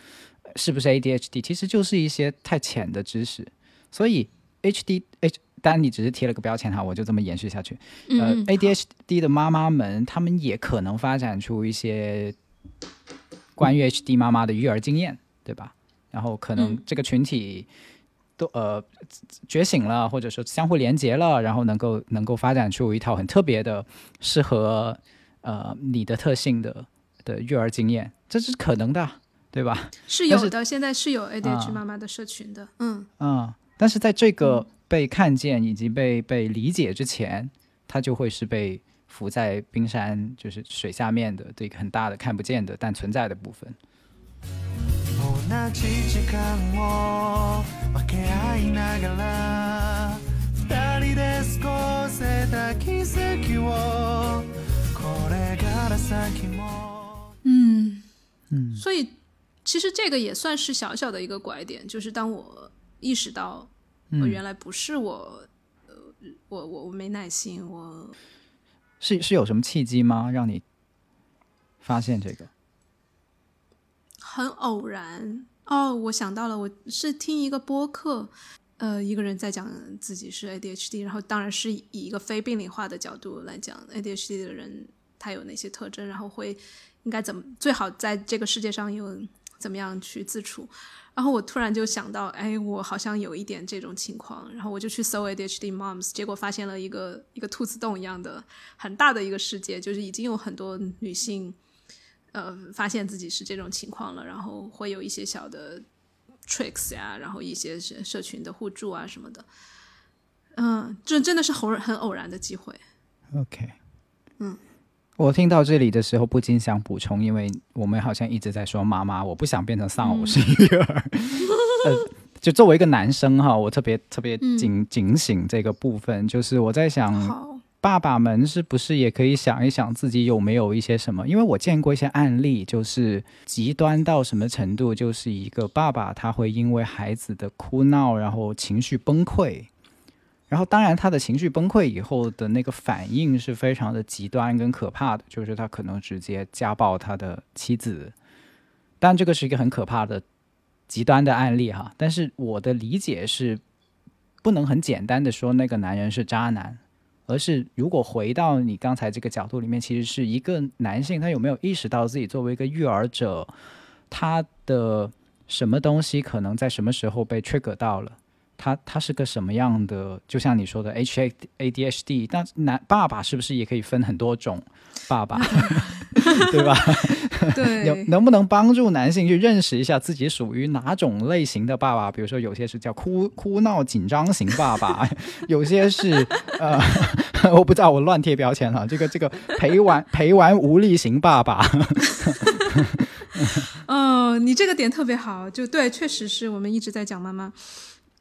Speaker 1: 是不是 ADHD，其实就是一些太浅的知识。所以 HD H。但你只是贴了个标签哈，我就这么延续下去。呃，ADHD 的妈妈们，她们也可能发展出一些关于 HD 妈妈的育儿经验，对吧？然后可能这个群体都呃觉醒了，或者说相互连接了，然后能够能够发展出一套很特别的、适合呃你的特性的的育儿经验，这是可能的，对吧？
Speaker 2: 是有的，现在是有 ADHD 妈妈的社群的，嗯
Speaker 1: 嗯，但是在这个。被看见以及被被理解之前，它就会是被浮在冰山，就是水下面的这个很大的看不见的但存在的部分。
Speaker 2: 嗯嗯，所以其实这个也算是小小的一个拐点，就是当我意识到。我原来不是我，呃我我我没耐心，我
Speaker 1: 是是有什么契机吗？让你发现这个？
Speaker 2: 很偶然哦，我想到了，我是听一个播客，呃，一个人在讲自己是 ADHD，然后当然是以一个非病理化的角度来讲 ADHD 的人他有哪些特征，然后会应该怎么最好在这个世界上有怎么样去自处。然后我突然就想到，哎，我好像有一点这种情况，然后我就去搜 ADHD moms，结果发现了一个一个兔子洞一样的很大的一个世界，就是已经有很多女性。呃，发现自己是这种情况了，然后会有一些小的 tricks 呀，然后一些社社群的互助啊什么的。嗯，这真的是偶很偶然的机会。
Speaker 1: OK，
Speaker 2: 嗯，
Speaker 1: 我听到这里的时候不禁想补充，因为我们好像一直在说妈妈，我不想变成丧偶式育儿。呃，(laughs) 就作为一个男生哈，我特别特别警警醒这个部分，就是我在想。爸爸们是不是也可以想一想自己有没有一些什么？因为我见过一些案例，就是极端到什么程度，就是一个爸爸他会因为孩子的哭闹，然后情绪崩溃，然后当然他的情绪崩溃以后的那个反应是非常的极端跟可怕的，就是他可能直接家暴他的妻子，但这个是一个很可怕的极端的案例哈。但是我的理解是，不能很简单的说那个男人是渣男。而是，如果回到你刚才这个角度里面，其实是一个男性，他有没有意识到自己作为一个育儿者，他的什么东西可能在什么时候被 trigger 到了？他他是个什么样的？就像你说的 H A A D H D，那男爸爸是不是也可以分很多种爸爸，(laughs) 对吧？(laughs)
Speaker 2: 对，
Speaker 1: 能能不能帮助男性去认识一下自己属于哪种类型的爸爸？比如说，有些是叫哭哭闹紧张型爸爸，(laughs) 有些是呃，我不知道，我乱贴标签了。这个这个陪玩陪玩无力型爸爸。
Speaker 2: 嗯，你这个点特别好，就对，确实是我们一直在讲妈妈。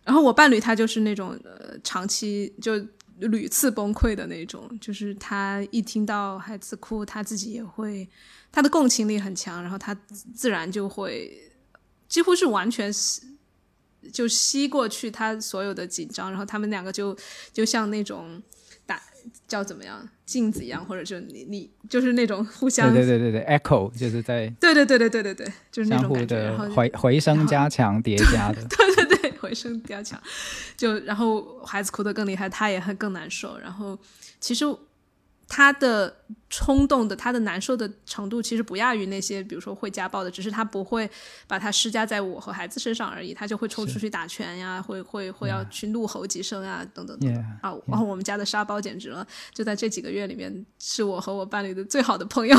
Speaker 2: 然后我伴侣他就是那种呃长期就屡次崩溃的那种，就是他一听到孩子哭，他自己也会，他的共情力很强，然后他自然就会几乎是完全吸就吸过去他所有的紧张，然后他们两个就就像那种打叫怎么样镜子一样，或者就你你就是那种互相
Speaker 1: 对对对对 echo 就是在
Speaker 2: 对对对对对对对就是那种
Speaker 1: 感觉，回回声加强叠加的
Speaker 2: 对对对。回声比较强，就然后孩子哭得更厉害，他也会更难受。然后其实他的冲动的，他的难受的程度其实不亚于那些，比如说会家暴的，只是他不会把他施加在我和孩子身上而已。他就会冲出去打拳呀，会会会要去怒吼几声啊，等等等啊。然后我们家的沙包简直了，就在这几个月里面，是我和我伴侣的最好的朋友。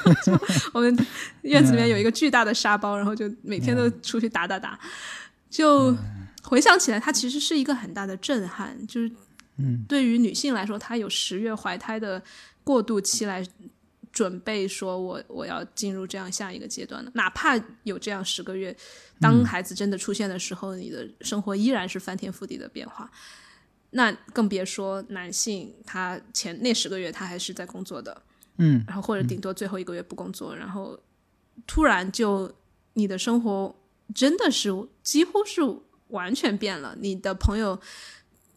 Speaker 2: (laughs) 我们院子里面有一个巨大的沙包，然后就每天都出去打打打。就回想起来，它其实是一个很大的震撼。就是，对于女性来说，她有十月怀胎的过渡期来准备，说我我要进入这样下一个阶段了。哪怕有这样十个月，当孩子真的出现的时候，你的生活依然是翻天覆地的变化。那更别说男性，他前那十个月他还是在工作的，
Speaker 1: 嗯，
Speaker 2: 然后或者顶多最后一个月不工作，然后突然就你的生活。真的是几乎是完全变了。你的朋友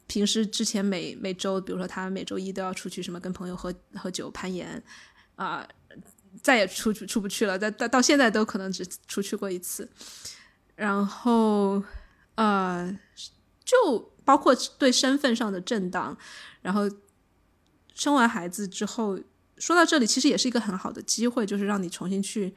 Speaker 2: 平时之前每每周，比如说他每周一都要出去什么跟朋友喝喝酒、攀岩啊，再也出出不去了。到到到现在都可能只出去过一次。然后呃，就包括对身份上的震荡。然后生完孩子之后，说到这里，其实也是一个很好的机会，就是让你重新去。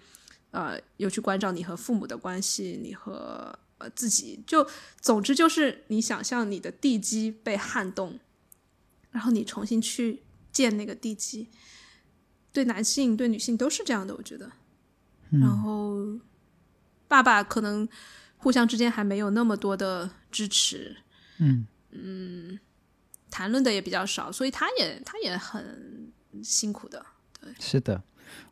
Speaker 2: 呃，又去关照你和父母的关系，你和呃自己，就总之就是你想象你的地基被撼动，然后你重新去建那个地基。对男性对女性都是这样的，我觉得。然后爸爸可能互相之间还没有那么多的支持，
Speaker 1: 嗯
Speaker 2: 嗯，谈论的也比较少，所以他也他也很辛苦的，对，
Speaker 1: 是的。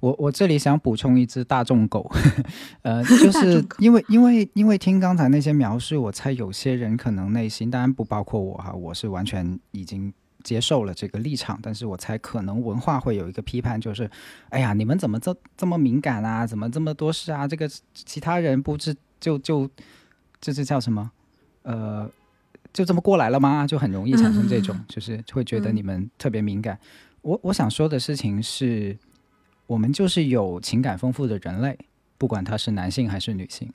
Speaker 1: 我我这里想补充一只大众狗，(laughs) 呃，(laughs) 就是因为因为因为听刚才那些描述，我猜有些人可能内心，当然不包括我哈，我是完全已经接受了这个立场，但是我猜可能文化会有一个批判，就是，哎呀，你们怎么这这么敏感啊？怎么这么多事啊？这个其他人不知就就这这叫什么？呃，就这么过来了吗？就很容易产生这种，就是会觉得你们特别敏感。我我想说的事情是，我们就是有情感丰富的人类，不管他是男性还是女性。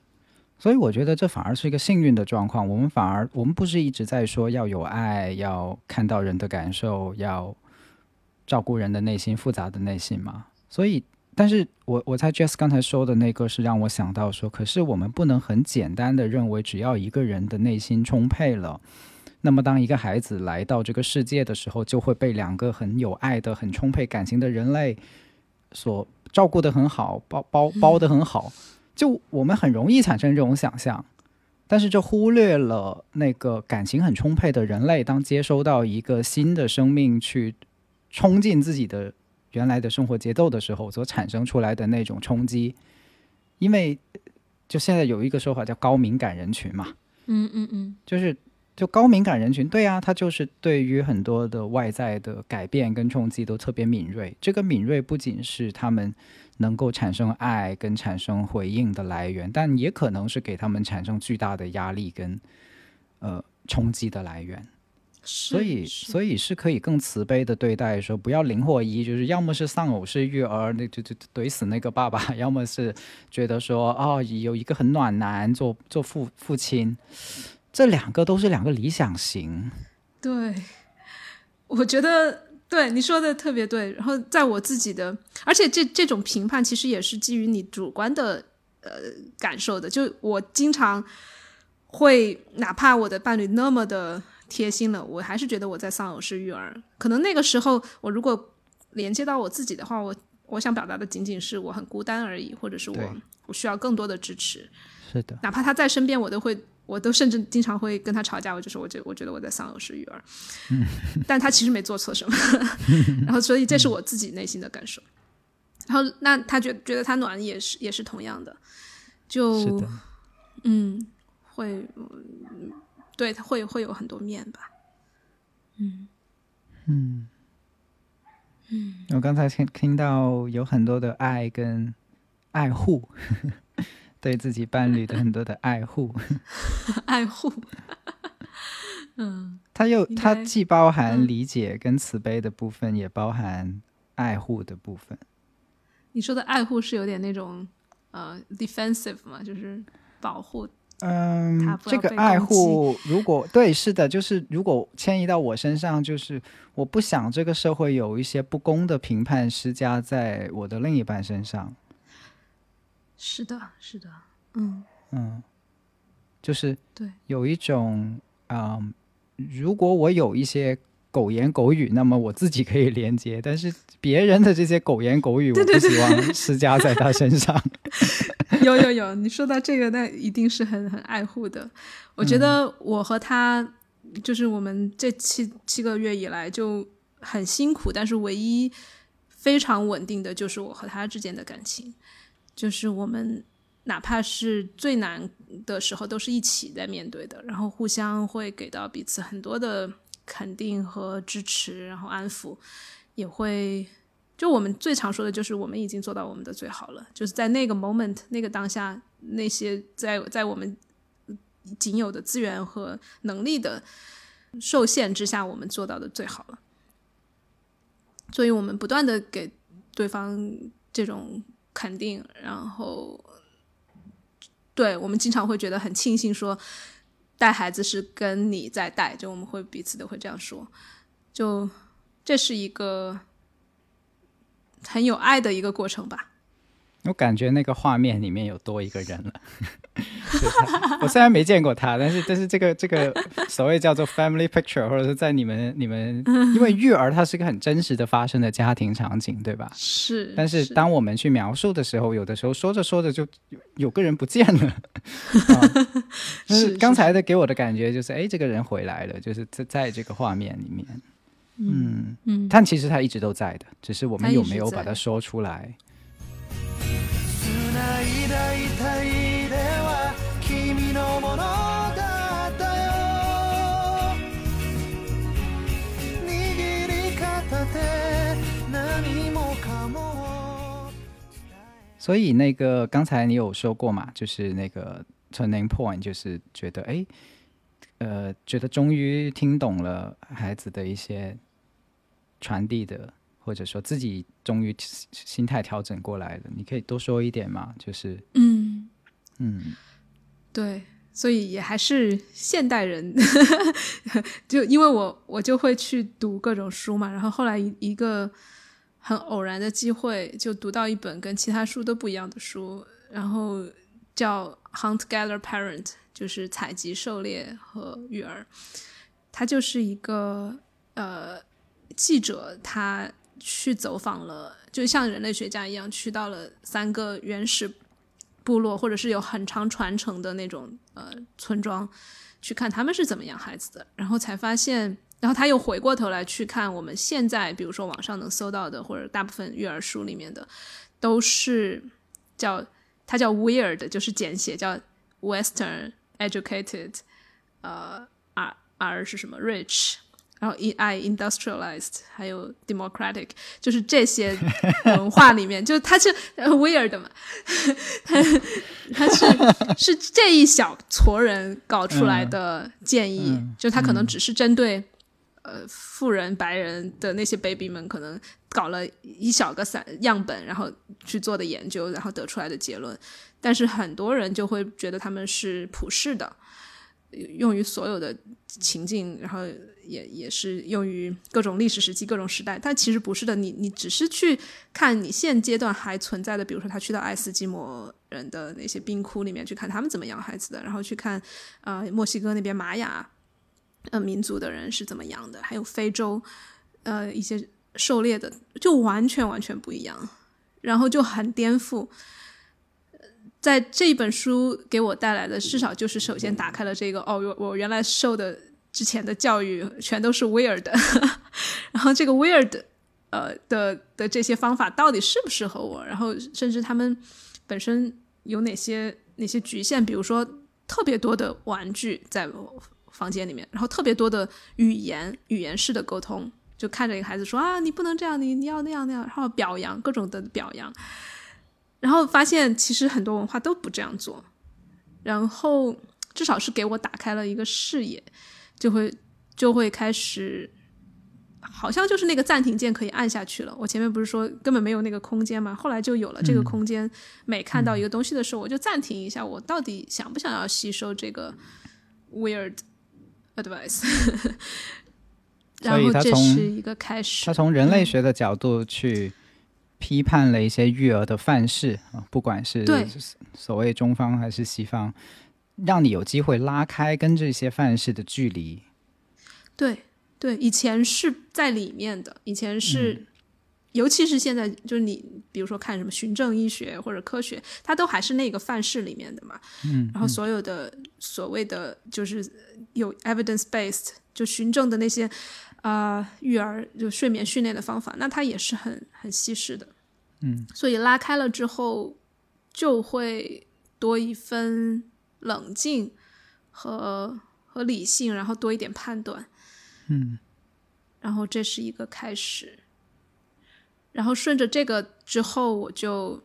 Speaker 1: 所以我觉得这反而是一个幸运的状况。我们反而，我们不是一直在说要有爱，要看到人的感受，要照顾人的内心复杂的内心吗。所以，但是我我猜 Jess 刚才说的那个是让我想到说，可是我们不能很简单的认为，只要一个人的内心充沛了，那么当一个孩子来到这个世界的时候，就会被两个很有爱的、很充沛感情的人类所照顾的很好，包包包的很好。就我们很容易产生这种想象，但是这忽略了那个感情很充沛的人类，当接收到一个新的生命去冲进自己的原来的生活节奏的时候，所产生出来的那种冲击。因为就现在有一个说法叫高敏感人群嘛，
Speaker 2: 嗯嗯嗯，
Speaker 1: 就是就高敏感人群，对啊，他就是对于很多的外在的改变跟冲击都特别敏锐。这个敏锐不仅是他们。能够产生爱跟产生回应的来源，但也可能是给他们产生巨大的压力跟呃冲击的来源。所以，所以是可以更慈悲的对待，说不要零或一，就是要么是丧偶式育儿，那就就怼死那个爸爸；要么是觉得说哦，有一个很暖男做做父父亲，这两个都是两个理想型。
Speaker 2: 对，(laughs) 我觉得。对你说的特别对，然后在我自己的，而且这这种评判其实也是基于你主观的呃感受的。就我经常会，哪怕我的伴侣那么的贴心了，我还是觉得我在丧偶式育儿。可能那个时候，我如果连接到我自己的话，我我想表达的仅仅是我很孤单而已，或者是我我需要更多的支持。
Speaker 1: 是的，
Speaker 2: 哪怕他在身边，我都会。我都甚至经常会跟他吵架，我就说，我觉我觉得我在丧偶式育儿，(laughs) 但他其实没做错什么，(laughs) 然后所以这是我自己内心的感受。然后那他觉觉得他暖也是也是同样的，就嗯会对他会会有很多面吧，嗯。
Speaker 1: 嗯。嗯，我刚才听听到有很多的爱跟爱护。对自己伴侣的很多的爱护，(laughs)
Speaker 2: 爱护，嗯，(laughs)
Speaker 1: 他又他既包含理解跟慈悲的部分，也包含爱护的部分。
Speaker 2: 你说的爱护是有点那种呃 defensive 嘛，就是保护。
Speaker 1: 嗯，这个爱护如果对是的，就是如果迁移到我身上，就是我不想这个社会有一些不公的评判施加在我的另一半身上。
Speaker 2: 是的，是的，嗯
Speaker 1: 嗯，就是
Speaker 2: 对，
Speaker 1: 有一种啊，如果我有一些狗言狗语，那么我自己可以连接，但是别人的这些狗言狗语，我不希望 (laughs) 施加在他身上。(laughs)
Speaker 2: 有有有，你说到这个，那一定是很很爱护的。我觉得我和他，就是我们这七七个月以来就很辛苦，但是唯一非常稳定的就是我和他之间的感情。就是我们哪怕是最难的时候，都是一起在面对的，然后互相会给到彼此很多的肯定和支持，然后安抚，也会就我们最常说的就是我们已经做到我们的最好了，就是在那个 moment 那个当下，那些在在我们仅有的资源和能力的受限之下，我们做到的最好了。所以我们不断的给对方这种。肯定，然后，对我们经常会觉得很庆幸，说带孩子是跟你在带，就我们会彼此都会这样说，就这是一个很有爱的一个过程吧。
Speaker 1: 我感觉那个画面里面有多一个人了。(laughs) 我虽然没见过他，但是但是这个这个所谓叫做 family picture，或者是在你们你们，因为育儿它是个很真实的发生的家庭场景，对吧？
Speaker 2: 是。
Speaker 1: 但是当我们去描述的时候，有的时候说着说着就有个人不见了。(laughs) 是刚才的给我的感觉就是，哎，这个人回来了，就是在在这个画面里面。嗯嗯。但其实他一直都在的，只是我们有没有把它说出来。所以那个刚才你有说过嘛，就是那个 turning point，就是觉得哎，呃，觉得终于听懂了孩子的一些传递的，或者说自己终于心态调整过来了。你可以多说一点嘛？就是，
Speaker 2: 嗯
Speaker 1: 嗯，
Speaker 2: 对，所以也还是现代人，(laughs) 就因为我我就会去读各种书嘛，然后后来一一个很偶然的机会，就读到一本跟其他书都不一样的书，然后叫《Hunt Gather Parent》。就是采集、狩猎和育儿，他就是一个呃记者，他去走访了，就像人类学家一样，去到了三个原始部落，或者是有很长传承的那种呃村庄，去看他们是怎么养孩子的，然后才发现，然后他又回过头来去看我们现在，比如说网上能搜到的，或者大部分育儿书里面的，都是叫它叫 weird，就是简写叫 Western。educated，呃，R R 是什么？rich，然后 E I industrialized，还有 democratic，就是这些文化里面，(laughs) 就它是 weird 嘛，它它是是这一小撮人搞出来的建议，就他可能只是针对呃富人白人的那些 baby 们，可能搞了一小个散样本，然后去做的研究，然后得出来的结论。但是很多人就会觉得他们是普世的，用于所有的情境，然后也也是用于各种历史时期、各种时代。但其实不是的，你你只是去看你现阶段还存在的，比如说他去到爱斯基摩人的那些冰窟里面去看他们怎么养孩子的，然后去看呃墨西哥那边玛雅呃民族的人是怎么养的，还有非洲呃一些狩猎的，就完全完全不一样，然后就很颠覆。在这一本书给我带来的，至少就是首先打开了这个哦，我原来受的之前的教育全都是 weird，(laughs) 然后这个 weird，呃的的这些方法到底适不适合我？然后甚至他们本身有哪些哪些局限？比如说特别多的玩具在房间里面，然后特别多的语言语言式的沟通，就看着一个孩子说啊，你不能这样，你你要那样那样，然后表扬各种的表扬。然后发现其实很多文化都不这样做，然后至少是给我打开了一个视野，就会就会开始，好像就是那个暂停键可以按下去了。我前面不是说根本没有那个空间嘛，后来就有了这个空间。每看到一个东西的时候，我就暂停一下，我到底想不想要吸收这个 weird advice？(laughs) 然后这是一个开始。
Speaker 1: 他从人类学的角度去。批判了一些育儿的范式啊，不管是所谓中方还是西方，让你有机会拉开跟这些范式的距离。
Speaker 2: 对对，以前是在里面的，以前是，尤其是现在，就是你比如说看什么循证医学或者科学，它都还是那个范式里面的嘛。
Speaker 1: 嗯，
Speaker 2: 然后所有的所谓的就是有 evidence based 就循证的那些。啊，育儿就睡眠训练的方法，那它也是很很稀释的，
Speaker 1: 嗯，
Speaker 2: 所以拉开了之后，就会多一分冷静和和理性，然后多一点判断，
Speaker 1: 嗯，
Speaker 2: 然后这是一个开始，然后顺着这个之后，我就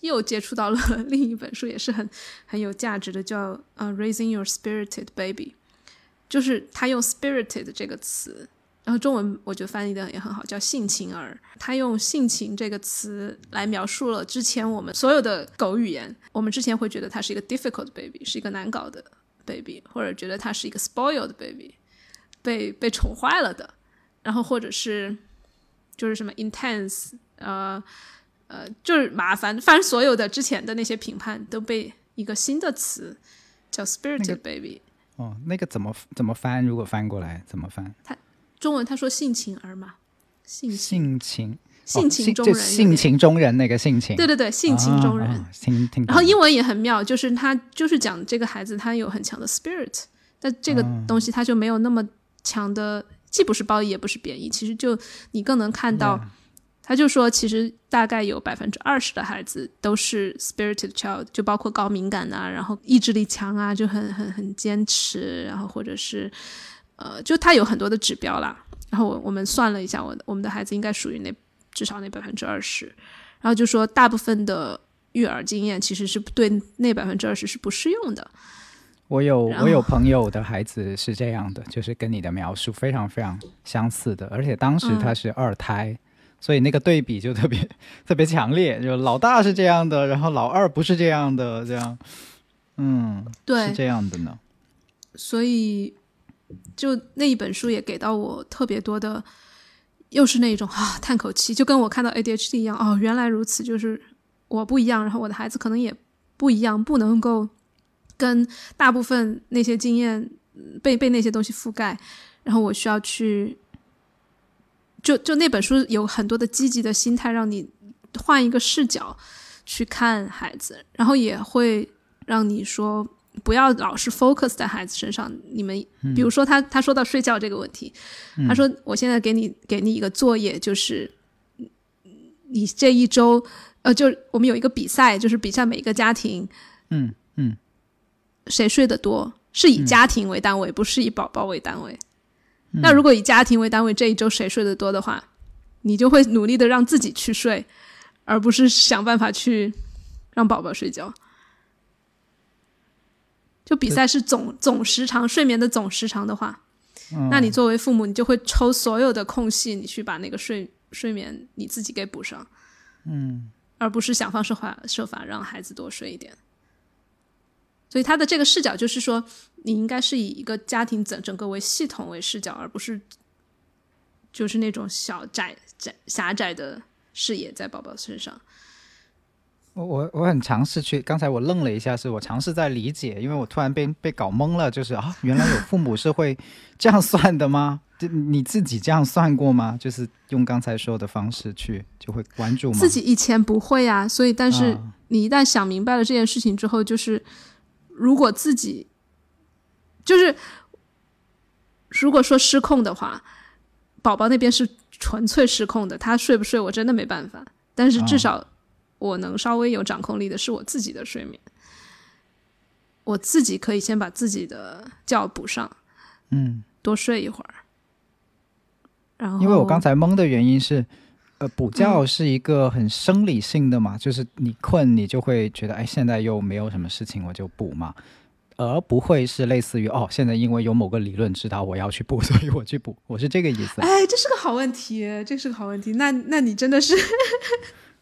Speaker 2: 又接触到了 (laughs) 另一本书，也是很很有价值的，叫《呃 Raising Your Spirited Baby》，就是他用 “spirited” 这个词。然后中文我觉得翻译的也很好，叫性情儿。他用“性情”这个词来描述了之前我们所有的狗语言。我们之前会觉得它是一个 difficult baby，是一个难搞的 baby，或者觉得它是一个 spoiled baby，被被宠坏了的。然后或者是就是什么 intense，呃呃，就是麻烦。反正所有的之前的那些评判都被一个新的词叫 spirited baby。
Speaker 1: 哦，那个怎么怎么翻？如果翻过来怎么翻？
Speaker 2: 它。中文他说性情儿嘛，性
Speaker 1: 性情。
Speaker 2: 性情中人，
Speaker 1: 性情中人那个性情，
Speaker 2: 对对对，性情中人。然后英文也很妙，就是他就是讲这个孩子他有很强的 spirit，但这个东西他就没有那么强的，既不是褒义也不是贬义，其实就你更能看到，他就说其实大概有百分之二十的孩子都是 spirited child，就包括高敏感啊，然后意志力强啊，就很很很坚持，然后或者是。呃，就他有很多的指标啦，然后我我们算了一下，我我们的孩子应该属于那至少那百分之二十，然后就说大部分的育儿经验其实是对那百分之二十是不适用的。
Speaker 1: 我有我有朋友的孩子是这样的，就是跟你的描述非常非常相似的，而且当时他是二胎，所以那个对比就特别特别强烈，就老大是这样的，然后老二不是这样的，这样，嗯，
Speaker 2: 对，
Speaker 1: 是这样的呢。
Speaker 2: 所以，就那一本书也给到我特别多的，又是那种啊叹口气，就跟我看到 ADHD 一样，哦，原来如此，就是我不一样，然后我的孩子可能也不一样，不能够跟大部分那些经验被被那些东西覆盖，然后我需要去，就就那本书有很多的积极的心态，让你换一个视角去看孩子，然后也会让你说。不要老是 focus 在孩子身上。你们比如说他他说到睡觉这个问题，他说我现在给你给你一个作业，就是你这一周呃，就我们有一个比赛，就是比赛每一个家庭，
Speaker 1: 嗯嗯，
Speaker 2: 谁睡得多，是以家庭为单位，不是以宝宝为单位。那如果以家庭为单位，这一周谁睡得多的话，你就会努力的让自己去睡，而不是想办法去让宝宝睡觉。就比赛是总总时长睡眠的总时长的话，那你作为父母，你就会抽所有的空隙，你去把那个睡睡眠你自己给补上，
Speaker 1: 嗯，
Speaker 2: 而不是想方设法设法让孩子多睡一点。所以他的这个视角就是说，你应该是以一个家庭整整个为系统为视角，而不是就是那种小窄窄狭窄的视野在宝宝身上。
Speaker 1: 我我我很尝试去，刚才我愣了一下，是我尝试在理解，因为我突然被被搞懵了，就是啊，原来有父母是会 (laughs) 这样算的吗？就你自己这样算过吗？就是用刚才说的方式去就会关注吗？
Speaker 2: 自己以前不会啊，所以但是你一旦想明白了这件事情之后，就是如果自己就是如果说失控的话，宝宝那边是纯粹失控的，他睡不睡我真的没办法，但是至少。我能稍微有掌控力的是我自己的睡眠，我自己可以先把自己的觉补上，
Speaker 1: 嗯，
Speaker 2: 多睡一会儿。然后，
Speaker 1: 因为我刚才懵的原因是，呃，补觉是一个很生理性的嘛，就是你困，你就会觉得，哎，现在又没有什么事情，我就补嘛，而不会是类似于，哦，现在因为有某个理论指导我要去补，(laughs) 所以我去补，我是这个意思。
Speaker 2: 哎，这是个好问题，这是个好问题。那，那你真的是。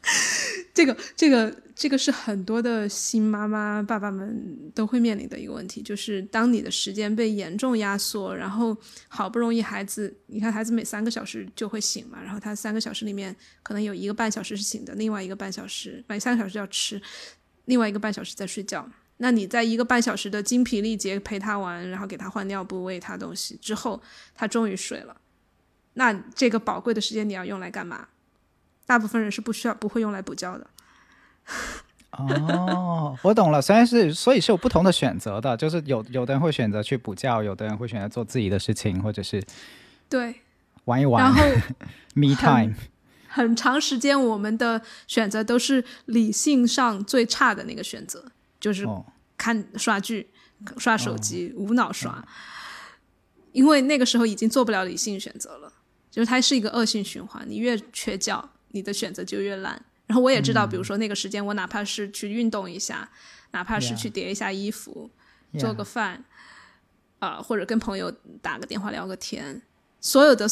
Speaker 2: (laughs) 这个这个这个是很多的新妈妈爸爸们都会面临的一个问题，就是当你的时间被严重压缩，然后好不容易孩子，你看孩子每三个小时就会醒嘛，然后他三个小时里面可能有一个半小时是醒的，另外一个半小时每三个小时要吃，另外一个半小时在睡觉。那你在一个半小时的精疲力竭陪他玩，然后给他换尿布、喂他东西之后，他终于睡了。那这个宝贵的时间你要用来干嘛？大部分人是不需要、不会用来补觉的。
Speaker 1: 哦，我懂了。虽然是，所以是有不同的选择的，就是有有的人会选择去补觉，有的人会选择做自己的事情，或者是
Speaker 2: 对
Speaker 1: 玩一玩。
Speaker 2: 然后，(laughs)
Speaker 1: me time。
Speaker 2: 很长时间，我们的选择都是理性上最差的那个选择，就是看刷剧、刷手机、无脑刷，因为那个时候已经做不了理性选择了，就是它是一个恶性循环。你越缺觉。你的选择就越烂。然后我也知道，比如说那个时间，我哪怕是去运动一下，哪怕是去叠一下衣服，做个饭，啊，或者跟朋友打个电话聊个天，所有的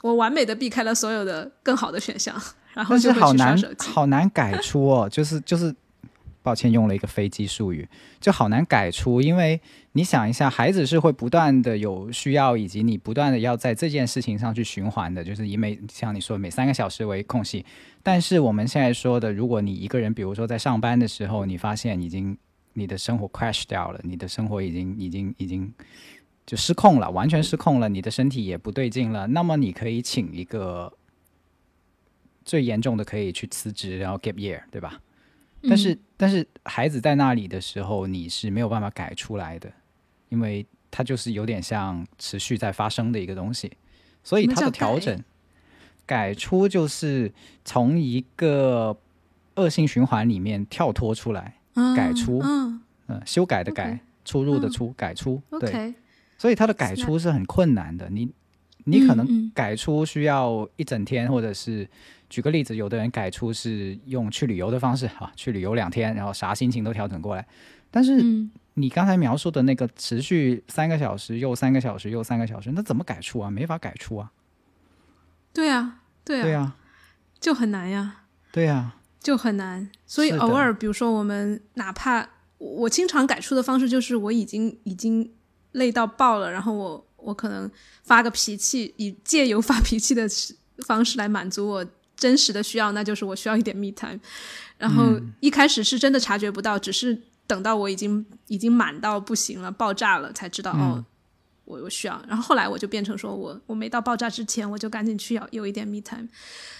Speaker 2: 我完美的避开了所有的更好的选项，然后就
Speaker 1: 好难好难改出哦，就是就是。抱歉，用了一个飞机术语，就好难改出。因为你想一下，孩子是会不断的有需要，以及你不断的要在这件事情上去循环的，就是以每像你说每三个小时为空隙。但是我们现在说的，如果你一个人，比如说在上班的时候，你发现已经你的生活 crash 掉了，你的生活已经已经已经就失控了，完全失控了，你的身体也不对劲了，那么你可以请一个最严重的，可以去辞职，然后 gap year，对吧？但是，但是孩子在那里的时候，你是没有办法改出来的，因为它就是有点像持续在发生的一个东西，所以它的调整改出就是从一个恶性循环里面跳脱出来，改出，嗯，修改的改，出入的出，改出，对，所以它的改出是很困难的，你你可能改出需要一整天，或者是。举个例子，有的人改出是用去旅游的方式，哈，去旅游两天，然后啥心情都调整过来。但是你刚才描述的那个持续三个小时又三个小时又三个小时，那怎么改出啊？没法改出啊。
Speaker 2: 对啊，对啊，
Speaker 1: 对啊，
Speaker 2: 就很难呀。
Speaker 1: 对呀，
Speaker 2: 就很难。所以偶尔，比如说我们哪怕我经常改出的方式就是我已经已经累到爆了，然后我我可能发个脾气，以借由发脾气的方式来满足我真实的需要，那就是我需要一点 me time。然后一开始是真的察觉不到，只是。等到我已经已经满到不行了，爆炸了，才知道哦，我我需要。然后后来我就变成说我我没到爆炸之前，我就赶紧去要有一点 me time。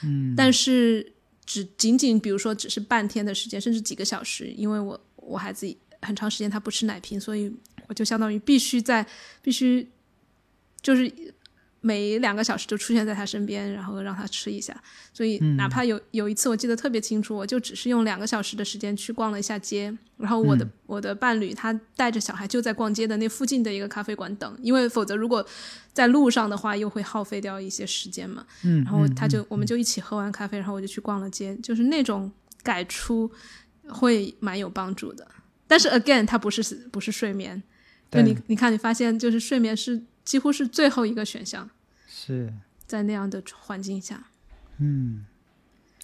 Speaker 1: 嗯，
Speaker 2: 但是只仅仅比如说只是半天的时间，甚至几个小时，因为我我孩子很长时间他不吃奶瓶，所以我就相当于必须在必须就是。每两个小时就出现在他身边，然后让他吃一下。所以哪怕有有一次我记得特别清楚，我就只是用两个小时的时间去逛了一下街，然后我的我的伴侣他带着小孩就在逛街的那附近的一个咖啡馆等，因为否则如果在路上的话又会耗费掉一些时间嘛。
Speaker 1: 嗯，
Speaker 2: 然后他就我们就一起喝完咖啡，然后我就去逛了街，就是那种改出会蛮有帮助的。但是 again，它不是不是睡眠，就你你看你发现就是睡眠是。几乎是最后一个选项，
Speaker 1: 是
Speaker 2: 在那样的环境下。
Speaker 1: 嗯，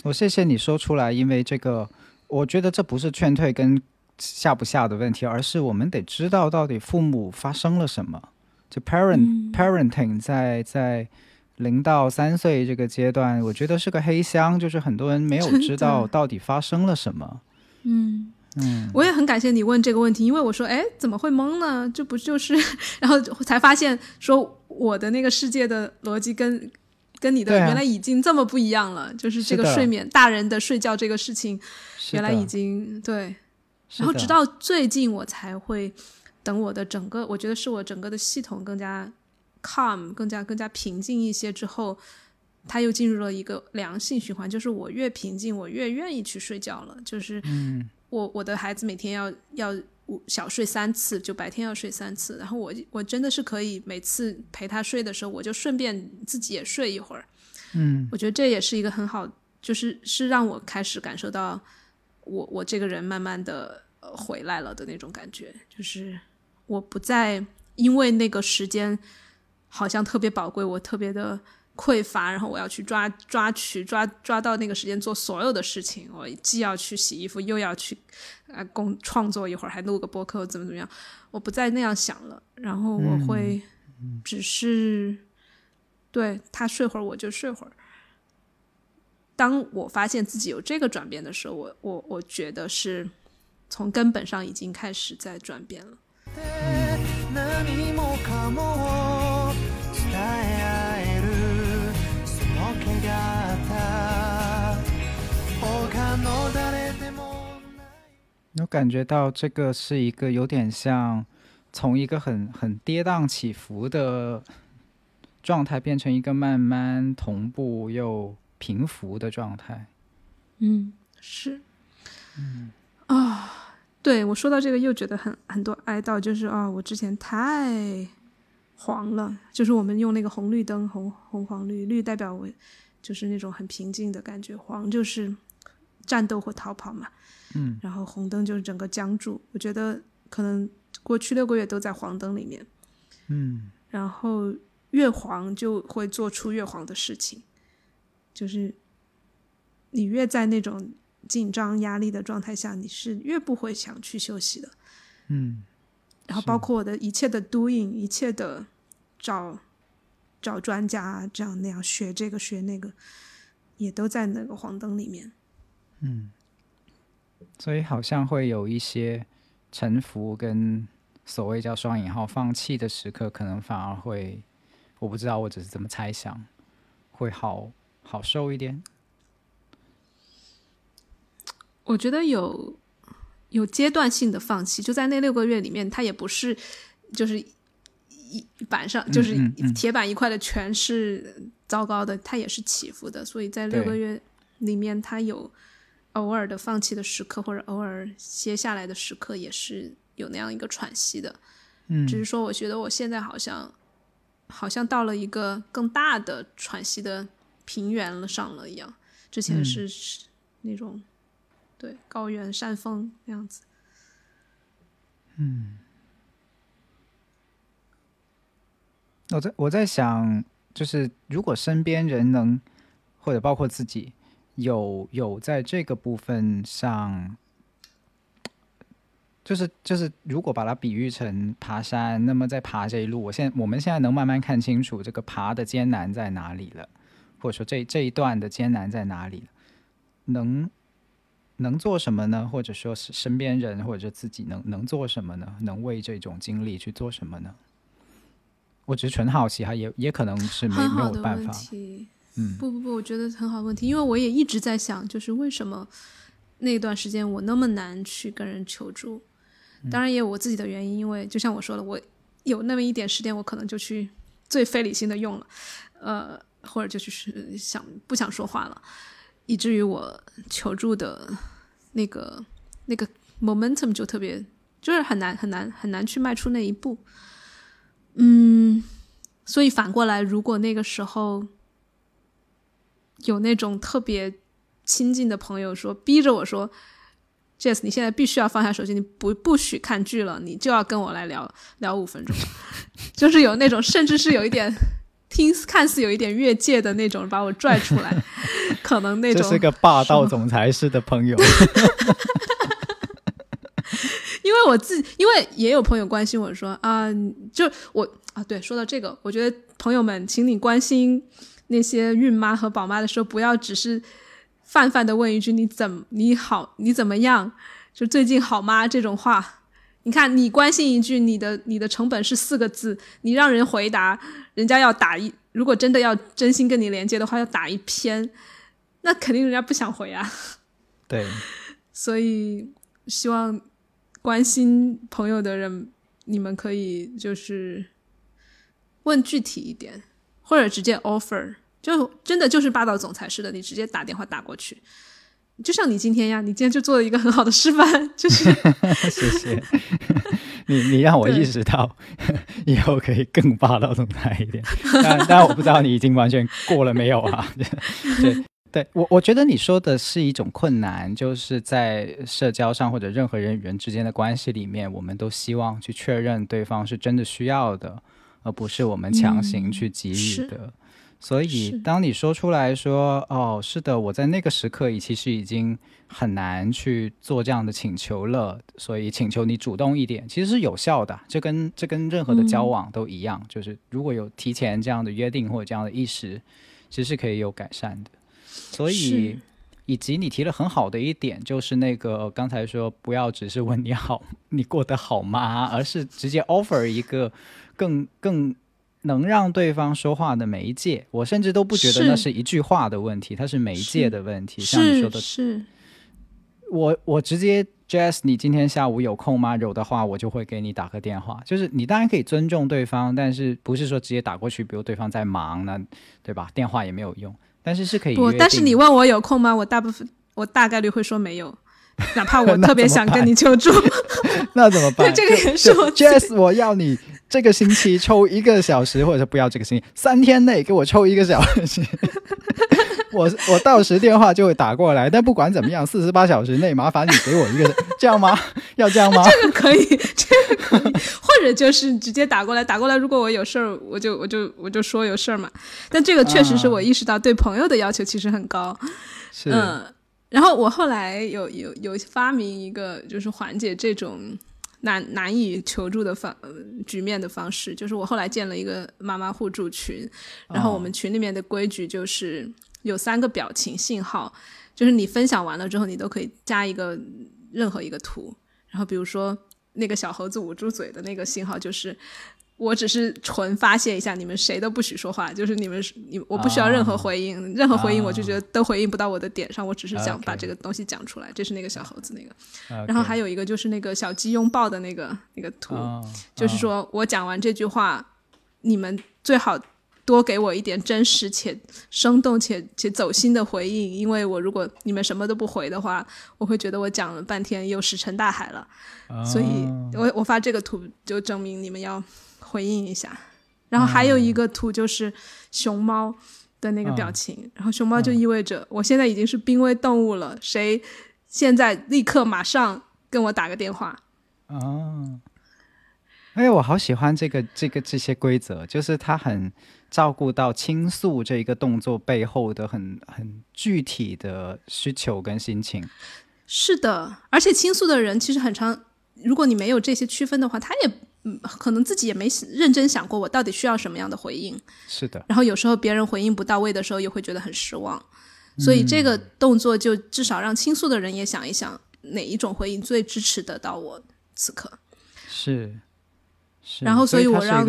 Speaker 1: 我谢谢你说出来，因为这个，我觉得这不是劝退跟下不下的问题，而是我们得知道到底父母发生了什么。就 parent parenting 在在零到三岁这个阶段，我觉得是个黑箱，就是很多人没有知道到底发生了什么。
Speaker 2: 嗯。
Speaker 1: 嗯，
Speaker 2: 我也很感谢你问这个问题，因为我说，哎，怎么会懵呢？这不就是，(laughs) 然后才发现说我的那个世界的逻辑跟跟你的原来已经这么不一样了，就是这个睡眠，大人的睡觉这个事情，原来已经对。然后直到最近我才会等我的整个，我觉得是我整个的系统更加 calm，更加更加平静一些之后，它又进入了一个良性循环，就是我越平静，我越愿意去睡觉了，就是
Speaker 1: 嗯。
Speaker 2: 我我的孩子每天要要小睡三次，就白天要睡三次。然后我我真的是可以每次陪他睡的时候，我就顺便自己也睡一会儿。
Speaker 1: 嗯，
Speaker 2: 我觉得这也是一个很好，就是是让我开始感受到我我这个人慢慢的回来了的那种感觉，就是我不再因为那个时间好像特别宝贵，我特别的。匮乏，然后我要去抓抓取抓抓到那个时间做所有的事情，我既要去洗衣服，又要去啊工创作一会儿，还录个播客，怎么怎么样？我不再那样想了，然后我会只是对他睡会儿我就睡会儿。当我发现自己有这个转变的时候，我我我觉得是从根本上已经开始在转变了。
Speaker 1: 我感觉到这个是一个有点像从一个很很跌宕起伏的状态，变成一个慢慢同步又平伏的状态。
Speaker 2: 嗯，是。
Speaker 1: 嗯
Speaker 2: 啊，对我说到这个又觉得很很多哀悼，就是啊，我之前太黄了，就是我们用那个红绿灯，红红黄绿绿代表我。就是那种很平静的感觉，黄就是战斗或逃跑嘛，
Speaker 1: 嗯，
Speaker 2: 然后红灯就是整个僵住。我觉得可能过去六个月都在黄灯里面，
Speaker 1: 嗯，
Speaker 2: 然后越黄就会做出越黄的事情，就是你越在那种紧张压力的状态下，你是越不会想去休息的，
Speaker 1: 嗯，
Speaker 2: 然后包括我的一切的 doing，一切的找。找专家这样那样学这个学那个，也都在那个黄灯里面。
Speaker 1: 嗯，所以好像会有一些臣服跟所谓叫双引号放弃的时刻，可能反而会，我不知道，我只是这么猜想，会好好受一点。
Speaker 2: 我觉得有有阶段性的放弃，就在那六个月里面，他也不是就是。一板上就是铁板一块的，全是糟糕的，它也是起伏的，所以在六个月里面，它有偶尔的放弃的时刻，或者偶尔歇下来的时刻，也是有那样一个喘息的。
Speaker 1: 嗯，
Speaker 2: 只是说，我觉得我现在好像好像到了一个更大的喘息的平原了上了一样，之前是那种对高原山峰那样子。
Speaker 1: 嗯，我在我在想，就是如果身边人能，或者包括自己，有有在这个部分上。就是就是，如果把它比喻成爬山，那么在爬这一路，我现我们现在能慢慢看清楚这个爬的艰难在哪里了，或者说这这一段的艰难在哪里了，能能做什么呢？或者说是身边人或者自己能能做什么呢？能为这种经历去做什么呢？我只是纯好奇哈，也也可能是没没有办法。
Speaker 2: 嗯，不不不，我觉得很好问题，因为我也一直在想，就是为什么那段时间我那么难去跟人求助。当然也有我自己的原因，因为就像我说的，我有那么一点时间，我可能就去最非理性的用了，呃，或者就去是想不想说话了，以至于我求助的那个那个 momentum 就特别，就是很难很难很难去迈出那一步。嗯，所以反过来，如果那个时候有那种特别亲近的朋友说，逼着我说。Jess，你现在必须要放下手机，你不不许看剧了，你就要跟我来聊聊五分钟，(laughs) 就是有那种，甚至是有一点听看似有一点越界的那种，把我拽出来，(laughs) 可能那种
Speaker 1: 这是个霸道总裁式的朋友，(laughs)
Speaker 2: 因为我自因为也有朋友关心我说啊，就我啊，对，说到这个，我觉得朋友们，请你关心那些孕妈和宝妈的时候，不要只是。泛泛的问一句：“你怎你好？你怎么样？就最近好吗？”这种话，你看，你关心一句，你的你的成本是四个字，你让人回答，人家要打一，如果真的要真心跟你连接的话，要打一篇，那肯定人家不想回啊。(laughs)
Speaker 1: 对，(laughs)
Speaker 2: 所以希望关心朋友的人，你们可以就是问具体一点，或者直接 offer。就真的就是霸道总裁式的，你直接打电话打过去，就像你今天呀，你今天就做了一个很好的示范，就是 (laughs)
Speaker 1: 谢谢你，你让我意识到以后可以更霸道总裁一点。但但我不知道你已经完全过了没有啊？(laughs) 对对，我我觉得你说的是一种困难，就是在社交上或者任何人与人之间的关系里面，我们都希望去确认对方是真的需要的，而不是我们强行去给予的。所以，当你说出来说“哦，是的，我在那个时刻，其实已经很难去做这样的请求了”，所以请求你主动一点，其实是有效的。这跟这跟任何的交往都一样，就是如果有提前这样的约定或者这样的意识，其实是可以有改善的。所以，以及你提了很好的一点，就是那个刚才说不要只是问你好，(laughs) 你过得好吗，而是直接 offer 一个更更。能让对方说话的媒介，我甚至都不觉得那是一句话的问题，它是媒介的问题。像你说的，
Speaker 2: 是，
Speaker 1: 我我直接 Jess，你今天下午有空吗？有的话，我就会给你打个电话。就是你当然可以尊重对方，但是不是说直接打过去，比如对方在忙呢，对吧？电话也没有用，但是是可以。
Speaker 2: 不，但是你问我有空吗？我大部分我大概率会说没有。哪怕我 (laughs) 特别想跟你求助，(laughs)
Speaker 1: 那怎么办？
Speaker 2: 对 (laughs) 这个也是我
Speaker 1: Jess，我要你这个星期抽一个小时，或者不要这个星期，三天内给我抽一个小时。(laughs) 我我到时电话就会打过来，但不管怎么样，四十八小时内麻烦你给我一个，这样吗？要这样吗？
Speaker 2: 这个可以，这个可以，或者就是直接打过来，打过来。如果我有事儿，我就我就我就说有事儿嘛。但这个确实是我意识到对朋友的要求其实很高，
Speaker 1: 是
Speaker 2: 嗯。然后我后来有有有发明一个，就是缓解这种难难以求助的方局面的方式，就是我后来建了一个妈妈互助群，然后我们群里面的规矩就是有三个表情信号，就是你分享完了之后，你都可以加一个任何一个图，然后比如说那个小猴子捂住嘴的那个信号就是。我只是纯发泄一下，你们谁都不许说话，就是你们你我不需要任何回应，任何回应我就觉得都回应不到我的点上，我只是想把这个东西讲出来。这是那个小猴子那个，然后还有一个就是那个小鸡拥抱的那个那个图，就是说我讲完这句话，你们最好多给我一点真实且生动且且走心的回应，因为我如果你们什么都不回的话，我会觉得我讲了半天又石沉大海了。所以我我发这个图就证明你们要。回应一下，然后还有一个图就是熊猫的那个表情，然后熊猫就意味着我现在已经是濒危动物了，谁现在立刻马上跟我打个电话，
Speaker 1: 哦，哎，我好喜欢这个这个这些规则，就是他很照顾到倾诉这一个动作背后的很很具体的需求跟心情。
Speaker 2: 是的，而且倾诉的人其实很长，如果你没有这些区分的话，他也嗯可能自己也没认真想过我到底需要什么样的回应。
Speaker 1: 是的，
Speaker 2: 然后有时候别人回应不到位的时候，也会觉得很失望。所以这个动作就至少让倾诉的人也想一想，哪一种回应最支持得到我此刻。
Speaker 1: 是，是。
Speaker 2: 然后所以我让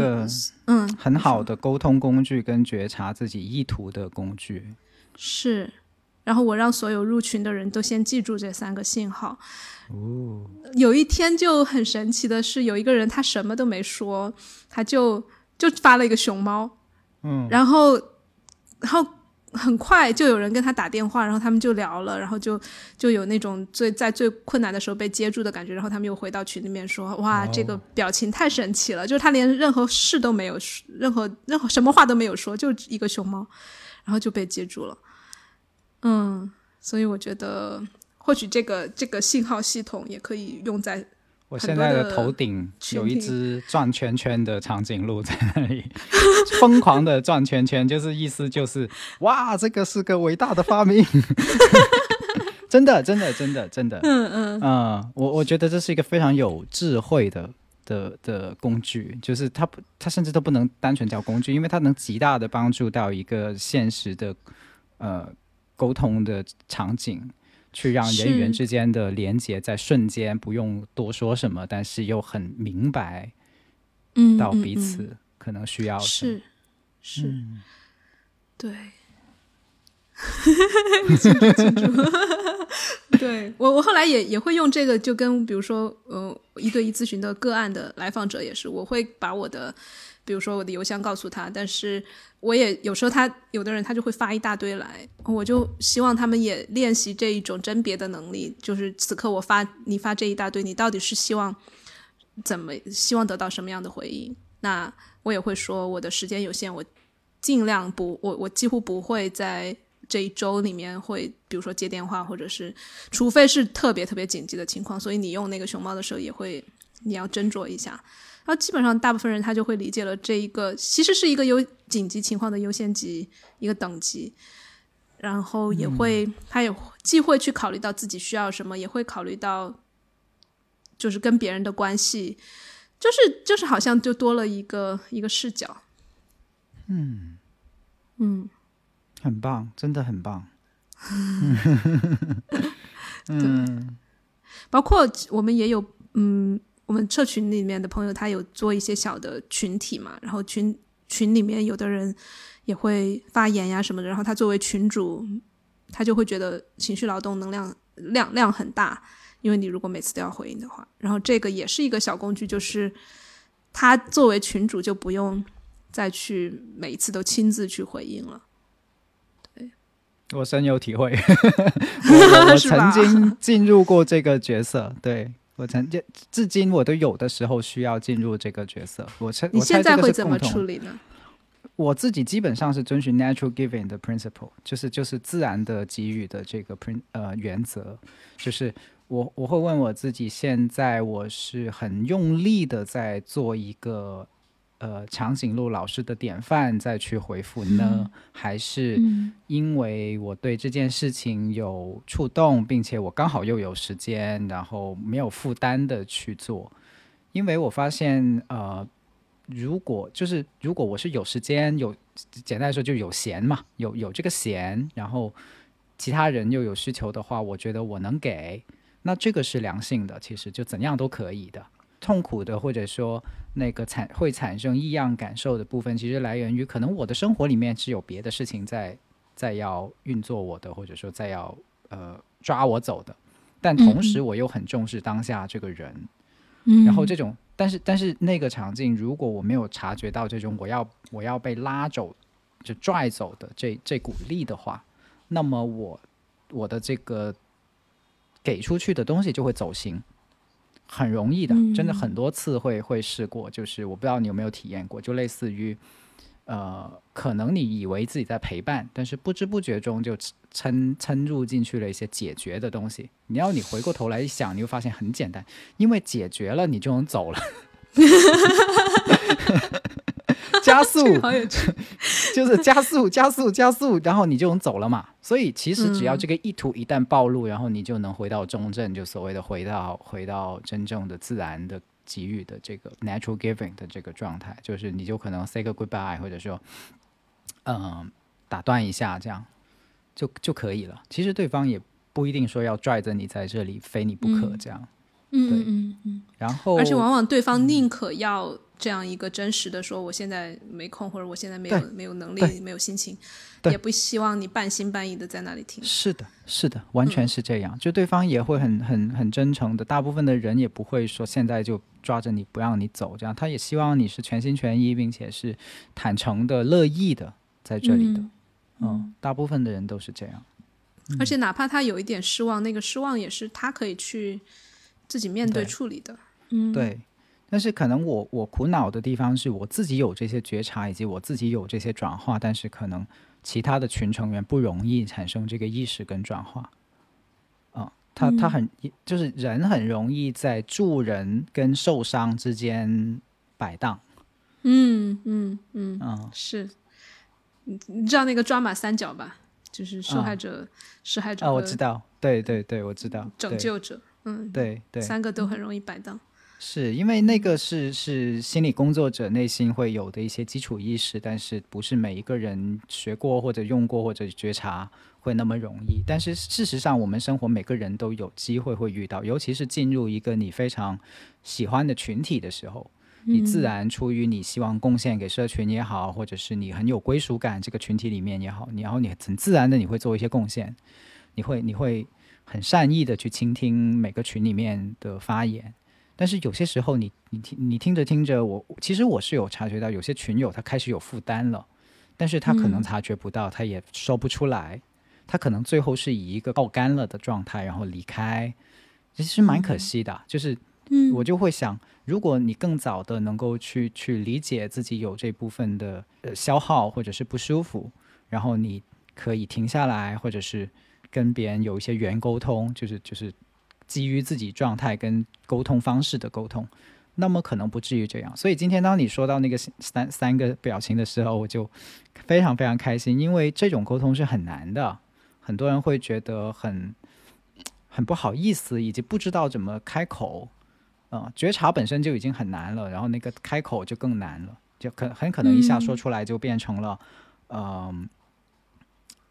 Speaker 1: 嗯很好的沟通工具跟觉察自己意图的工具。
Speaker 2: 是，然后我让所有入群的人都先记住这三个信号。
Speaker 1: 哦。
Speaker 2: 有一天就很神奇的是，有一个人他什么都没说，他就就发了一个熊猫。
Speaker 1: 嗯。
Speaker 2: 然后，然后。很快就有人跟他打电话，然后他们就聊了，然后就就有那种最在最困难的时候被接住的感觉，然后他们又回到群里面说：“哇，这个表情太神奇了！”就是他连任何事都没有，任何任何什么话都没有说，就一个熊猫，然后就被接住了。嗯，所以我觉得或许这个这个信号系统也可以用在。
Speaker 1: 我现在的头顶有一只转圈圈的长颈鹿在那里 (laughs) 疯狂的转圈圈，就是意思就是哇，这个是个伟大的发明，(laughs) 真的，真的，真的，真的，
Speaker 2: 嗯嗯
Speaker 1: 嗯，我我觉得这是一个非常有智慧的的的工具，就是它不，它甚至都不能单纯叫工具，因为它能极大的帮助到一个现实的呃沟通的场景。去让人与人之间的连接在瞬间不用多说什么，但是又很明白，
Speaker 2: 嗯，
Speaker 1: 到彼此可能需要
Speaker 2: 是是，对，(laughs) 对我我后来也也会用这个，就跟比如说呃一对一咨询的个案的来访者也是，我会把我的。比如说我的邮箱告诉他，但是我也有时候他有的人他就会发一大堆来，我就希望他们也练习这一种甄别的能力。就是此刻我发你发这一大堆，你到底是希望怎么希望得到什么样的回应？那我也会说我的时间有限，我尽量不我我几乎不会在这一周里面会比如说接电话，或者是除非是特别特别紧急的情况。所以你用那个熊猫的时候也会你要斟酌一下。然后基本上大部分人他就会理解了这一个其实是一个有紧急情况的优先级一个等级，然后也会他也既会去考虑到自己需要什么，也会考虑到就是跟别人的关系，就是就是好像就多了一个一个视角。
Speaker 1: 嗯
Speaker 2: 嗯，
Speaker 1: 很棒，真的很棒。(laughs) 嗯，(laughs)
Speaker 2: 包括我们也有嗯。我们社群里面的朋友，他有做一些小的群体嘛，然后群群里面有的人也会发言呀什么的，然后他作为群主，他就会觉得情绪劳动能量量量很大，因为你如果每次都要回应的话，然后这个也是一个小工具，就是他作为群主就不用再去每一次都亲自去回应了。对，
Speaker 1: 我深有体会，(laughs) (laughs) 我曾经进入过这个角色，对。我曾经至今我都有的时候需要进入这个角色。我猜
Speaker 2: 你现在会怎么处理呢？
Speaker 1: 我自己基本上是遵循 natural giving 的 principle，就是就是自然的给予的这个 prin 呃原则。就是我我会问我自己，现在我是很用力的在做一个。呃，长颈鹿老师的典范再去回复呢，还是因为我对这件事情有触动，并且我刚好又有时间，然后没有负担的去做？因为我发现，呃，如果就是如果我是有时间，有简单来说就有闲嘛，有有这个闲，然后其他人又有需求的话，我觉得我能给，那这个是良性的，其实就怎样都可以的。痛苦的，或者说那个产会产生异样感受的部分，其实来源于可能我的生活里面是有别的事情在在要运作我的，或者说在要呃抓我走的，但同时我又很重视当下这个人，然后这种，但是但是那个场景，如果我没有察觉到这种我要我要被拉走就拽走的这这股力的话，那么我我的这个给出去的东西就会走形。很容易的，真的很多次会会试过，就是我不知道你有没有体验过，就类似于，呃，可能你以为自己在陪伴，但是不知不觉中就掺掺入进去了一些解决的东西。你要你回过头来一想，你会发现很简单，因为解决了，你就能走了。(laughs) (laughs) 加速，(laughs) 就是加速，加速，加速，然后你就能走了嘛。所以其实只要这个意图一旦暴露，然后你就能回到中正，就所谓的回到回到真正的自然的。给予的这个 natural giving 的这个状态，就是你就可能 say 个 goodbye，或者说，嗯，打断一下，这样就就可以了。其实对方也不一定说要拽着你在这里，非你不可，这样。
Speaker 2: 嗯嗯嗯。
Speaker 1: 然后，
Speaker 2: 而且往往对方宁可要。这样一个真实的说，我现在没空，或者我现在没有没有能力，没有心情，也不希望你半心半意的在那里听。
Speaker 1: 是的，是的，完全是这样。就对方也会很很很真诚的，大部分的人也不会说现在就抓着你不让你走，这样他也希望你是全心全意，并且是坦诚的、乐意的在这里的。嗯，大部分的人都是这样。
Speaker 2: 而且哪怕他有一点失望，那个失望也是他可以去自己面对处理的。嗯，
Speaker 1: 对。但是可能我我苦恼的地方是我自己有这些觉察，以及我自己有这些转化，但是可能其他的群成员不容易产生这个意识跟转化。嗯，他他很就是人很容易在助人跟受伤之间摆荡。
Speaker 2: 嗯嗯嗯嗯，是。你你知道那个抓马三角吧？就是受害者、施害者。
Speaker 1: 啊，我知道。对对对，我知道。
Speaker 2: 拯救者。嗯，
Speaker 1: 对对，
Speaker 2: 三个都很容易摆荡。
Speaker 1: 是因为那个是是心理工作者内心会有的一些基础意识，但是不是每一个人学过或者用过或者觉察会那么容易。但是事实上，我们生活每个人都有机会会遇到，尤其是进入一个你非常喜欢的群体的时候，你自然出于你希望贡献给社群也好，或者是你很有归属感这个群体里面也好，然后你很自然的你会做一些贡献，你会你会很善意的去倾听每个群里面的发言。但是有些时候，你你听你听着听着，我其实我是有察觉到，有些群友他开始有负担了，但是他可能察觉不到，他也说不出来，他可能最后是以一个爆干了的状态然后离开，其实蛮可惜的。就是，我就会想，如果你更早的能够去去理解自己有这部分的呃消耗或者是不舒服，然后你可以停下来，或者是跟别人有一些原沟通，就是就是。基于自己状态跟沟通方式的沟通，那么可能不至于这样。所以今天当你说到那个三三个表情的时候，我就非常非常开心，因为这种沟通是很难的，很多人会觉得很很不好意思，以及不知道怎么开口。嗯，觉察本身就已经很难了，然后那个开口就更难了，就可很可能一下说出来就变成了，嗯。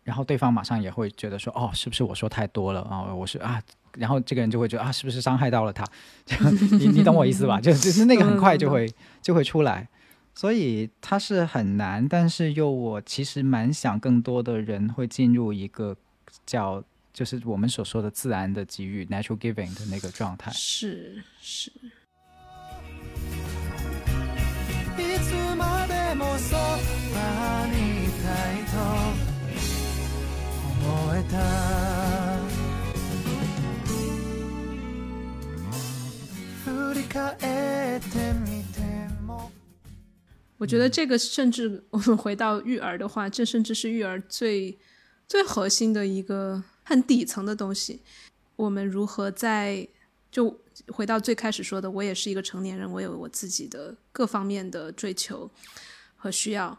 Speaker 1: 然后对方马上也会觉得说，哦，是不是我说太多了啊？我是啊，然后这个人就会觉得啊，是不是伤害到了他？(laughs) 你你懂我意思吧？(laughs) 就就是那个很快就会就会出来，所以他是很难，但是又我其实蛮想更多的人会进入一个叫就是我们所说的自然的给予 （natural giving） 的那个状态。
Speaker 2: 是是。我觉得这个甚至 (laughs) 我们回到育儿的话，这甚至是育儿最最核心的一个很底层的东西。我们如何在就回到最开始说的，我也是一个成年人，我有我自己的各方面的追求和需要，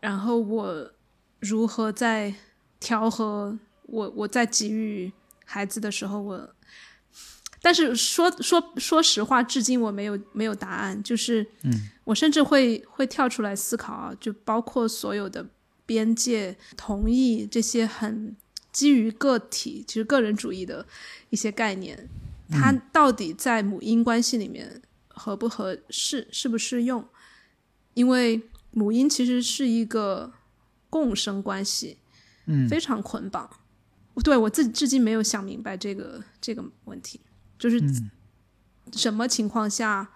Speaker 2: 然后我如何在调和。我我在给予孩子的时候，我，但是说说说实话，至今我没有没有答案。就是，
Speaker 1: 嗯，
Speaker 2: 我甚至会会跳出来思考啊，就包括所有的边界、同意这些很基于个体，其实个人主义的一些概念，它到底在母婴关系里面合不合适、适不适用？因为母婴其实是一个共生关系，
Speaker 1: 嗯，
Speaker 2: 非常捆绑。对我自己至今没有想明白这个这个问题，就是什么情况下，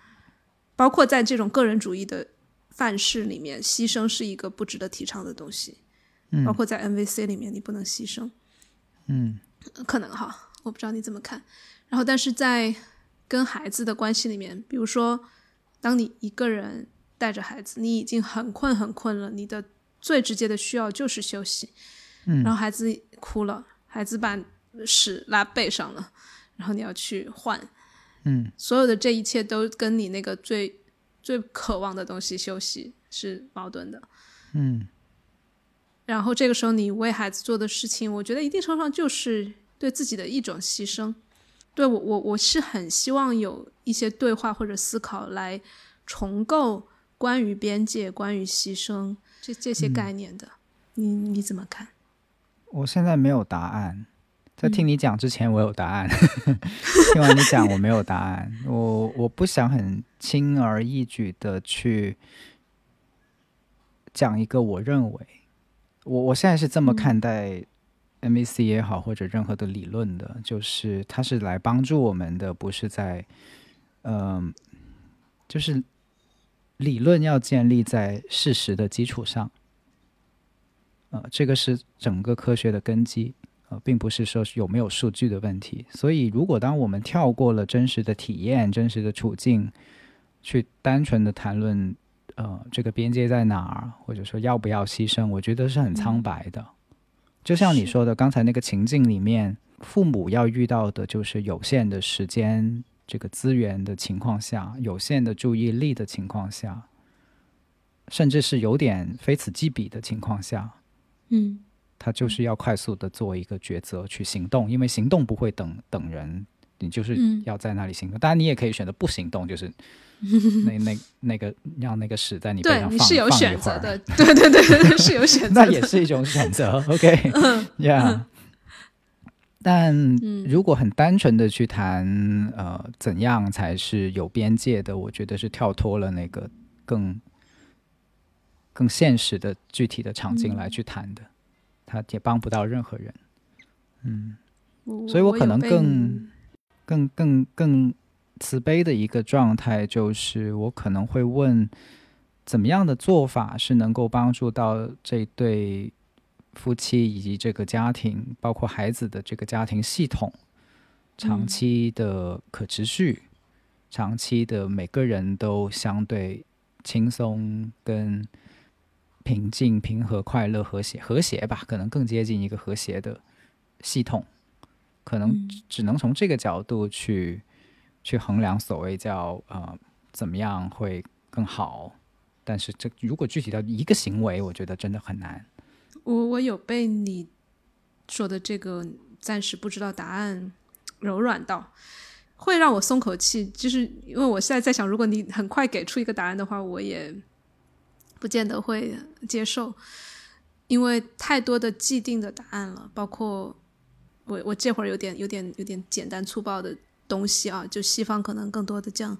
Speaker 2: 包括在这种个人主义的范式里面，牺牲是一个不值得提倡的东西。
Speaker 1: 嗯，
Speaker 2: 包括在 NVC 里面，你不能牺牲。
Speaker 1: 嗯，
Speaker 2: 可能哈，我不知道你怎么看。然后，但是在跟孩子的关系里面，比如说，当你一个人带着孩子，你已经很困很困了，你的最直接的需要就是休息。
Speaker 1: 嗯，
Speaker 2: 然后孩子哭了，孩子把屎拉背上了，然后你要去换。
Speaker 1: 嗯，
Speaker 2: 所有的这一切都跟你那个最最渴望的东西休息是矛盾的。
Speaker 1: 嗯，
Speaker 2: 然后这个时候你为孩子做的事情，我觉得一定程度上就是对自己的一种牺牲。对我，我我是很希望有一些对话或者思考来重构关于边界、关于牺牲这这些概念的。你你怎么看？
Speaker 1: 我现在没有答案。在听你讲之前，我有答案；(laughs) 听完你讲，我没有答案。我我不想很轻而易举的去讲一个我认为，我我现在是这么看待 MAC 也好，或者任何的理论的，就是它是来帮助我们的，不是在，嗯，就是理论要建立在事实的基础上，呃，这个是整个科学的根基。呃，并不是说有没有数据的问题，所以如果当我们跳过了真实的体验、真实的处境，去单纯的谈论，呃，这个边界在哪儿，或者说要不要牺牲，我觉得是很苍白的。就像你说的，刚才那个情境里面，父母要遇到的就是有限的时间、这个资源的情况下，有限的注意力的情况下，甚至是有点非此即彼的情况下，
Speaker 2: 嗯。
Speaker 1: 他就是要快速的做一个抉择去行动，因为行动不会等等人，你就是要在那里行动。当然，你也可以选择不行动，就是 (laughs) 那那那个让那个屎在你背上放
Speaker 2: 对，你是有选择的，(laughs) 对对对，是有选择，
Speaker 1: 那也是一种选择。(laughs) OK，Yeah。但如果很单纯的去谈呃怎样才是有边界的，我觉得是跳脱了那个更更现实的具体的场景来去谈的。他也帮不到任何人，嗯，所以我可能更、更、更、更慈悲的一个状态，就是我可能会问，怎么样的做法是能够帮助到这对夫妻以及这个家庭，包括孩子的这个家庭系统，长期的可持续，长期的每个人都相对轻松跟。平静、平和、快乐、和谐、和谐吧，可能更接近一个和谐的系统。可能只能从这个角度去去衡量所谓叫呃怎么样会更好。但是这如果具体到一个行为，我觉得真的很难。
Speaker 2: 我我有被你说的这个暂时不知道答案柔软到，会让我松口气。就是因为我现在在想，如果你很快给出一个答案的话，我也。不见得会接受，因为太多的既定的答案了。包括我，我这会儿有点、有点、有点简单粗暴的东西啊。就西方可能更多的这样，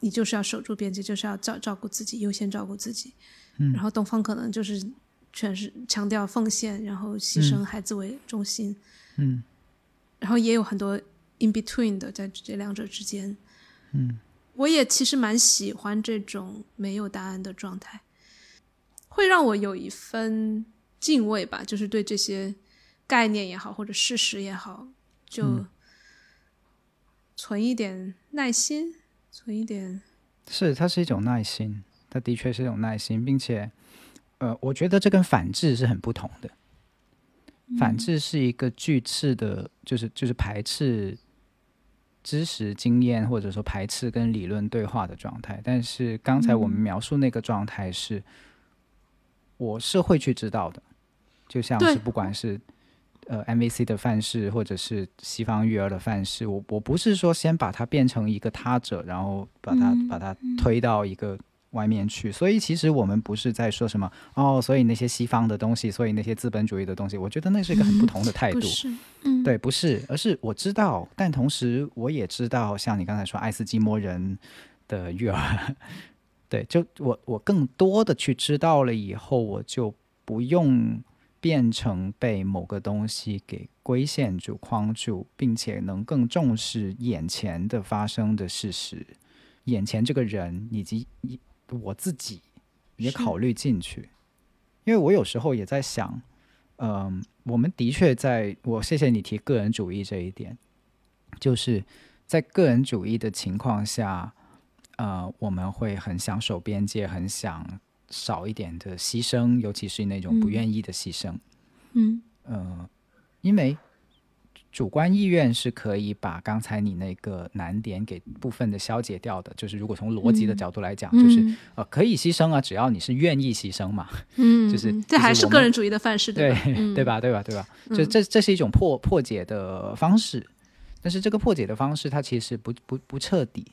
Speaker 2: 你就是要守住边界，就是要照照顾自己，优先照顾自己。
Speaker 1: 嗯。
Speaker 2: 然后东方可能就是全是强调奉献，然后牺牲孩子为中心。
Speaker 1: 嗯。
Speaker 2: 然后也有很多 in between 的，在这两者之间。
Speaker 1: 嗯。
Speaker 2: 我也其实蛮喜欢这种没有答案的状态。会让我有一份敬畏吧，就是对这些概念也好，或者事实也好，就存一点耐心，存一点。
Speaker 1: 是，它是一种耐心，它的确是一种耐心，并且，呃，我觉得这跟反制是很不同的。反制是一个拒斥的，就是就是排斥知识、经验，或者说排斥跟理论对话的状态。但是刚才我们描述那个状态是。我是会去知道的，就像是不管是呃 MVC 的范式，或者是西方育儿的范式，我我不是说先把它变成一个他者，然后把它把它推到一个外面去。所以其实我们不是在说什么哦，所以那些西方的东西，所以那些资本主义的东西，我觉得那是一个很不同的态度。
Speaker 2: 嗯，
Speaker 1: 对，不是，而是我知道，但同时我也知道，像你刚才说爱斯基摩人的育儿。对，就我我更多的去知道了以后，我就不用变成被某个东西给规限住、框住，并且能更重视眼前的发生的事实，眼前这个人以及我自己也考虑进去。因为我有时候也在想，嗯，我们的确在，我谢谢你提个人主义这一点，就是在个人主义的情况下。呃，我们会很想守边界，很想少一点的牺牲，尤其是那种不愿意的牺牲。
Speaker 2: 嗯，
Speaker 1: 呃，因为。主观意愿是可以把刚才你那个难点给部分的消解掉的，就是如果从逻辑的角度来讲，就是呃可以牺牲啊，只要你是愿意牺牲嘛，
Speaker 2: 嗯，(laughs)
Speaker 1: 就是
Speaker 2: 这还是个人主义的范式，
Speaker 1: 对 (laughs)
Speaker 2: 对
Speaker 1: 吧？对吧？对吧？就这这是一种破破解的方式，但是这个破解的方式它其实不不不彻底。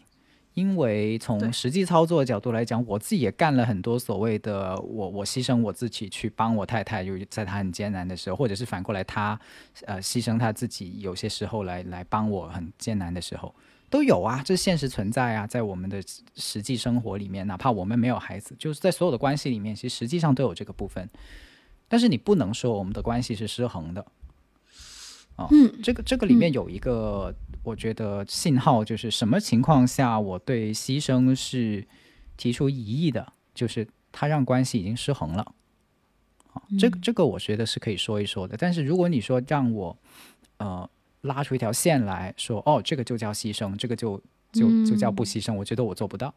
Speaker 1: 因为从实际操作的角度来讲，我自己也干了很多所谓的我我牺牲我自己去帮我太太，就在她很艰难的时候，或者是反过来她呃牺牲她自己，有些时候来来帮我很艰难的时候都有啊，这是现实存在啊，在我们的实际生活里面，哪怕我们没有孩子，就是在所有的关系里面，其实实际上都有这个部分。但是你不能说我们的关系是失衡的。
Speaker 2: 嗯，
Speaker 1: 这个这个里面有一个，我觉得信号就是什么情况下我对牺牲是提出疑义的，就是他让关系已经失衡了。啊，这个这个我觉得是可以说一说的。但是如果你说让我呃拉出一条线来说，哦，这个就叫牺牲，这个就就就叫不牺牲，我觉得我做不到。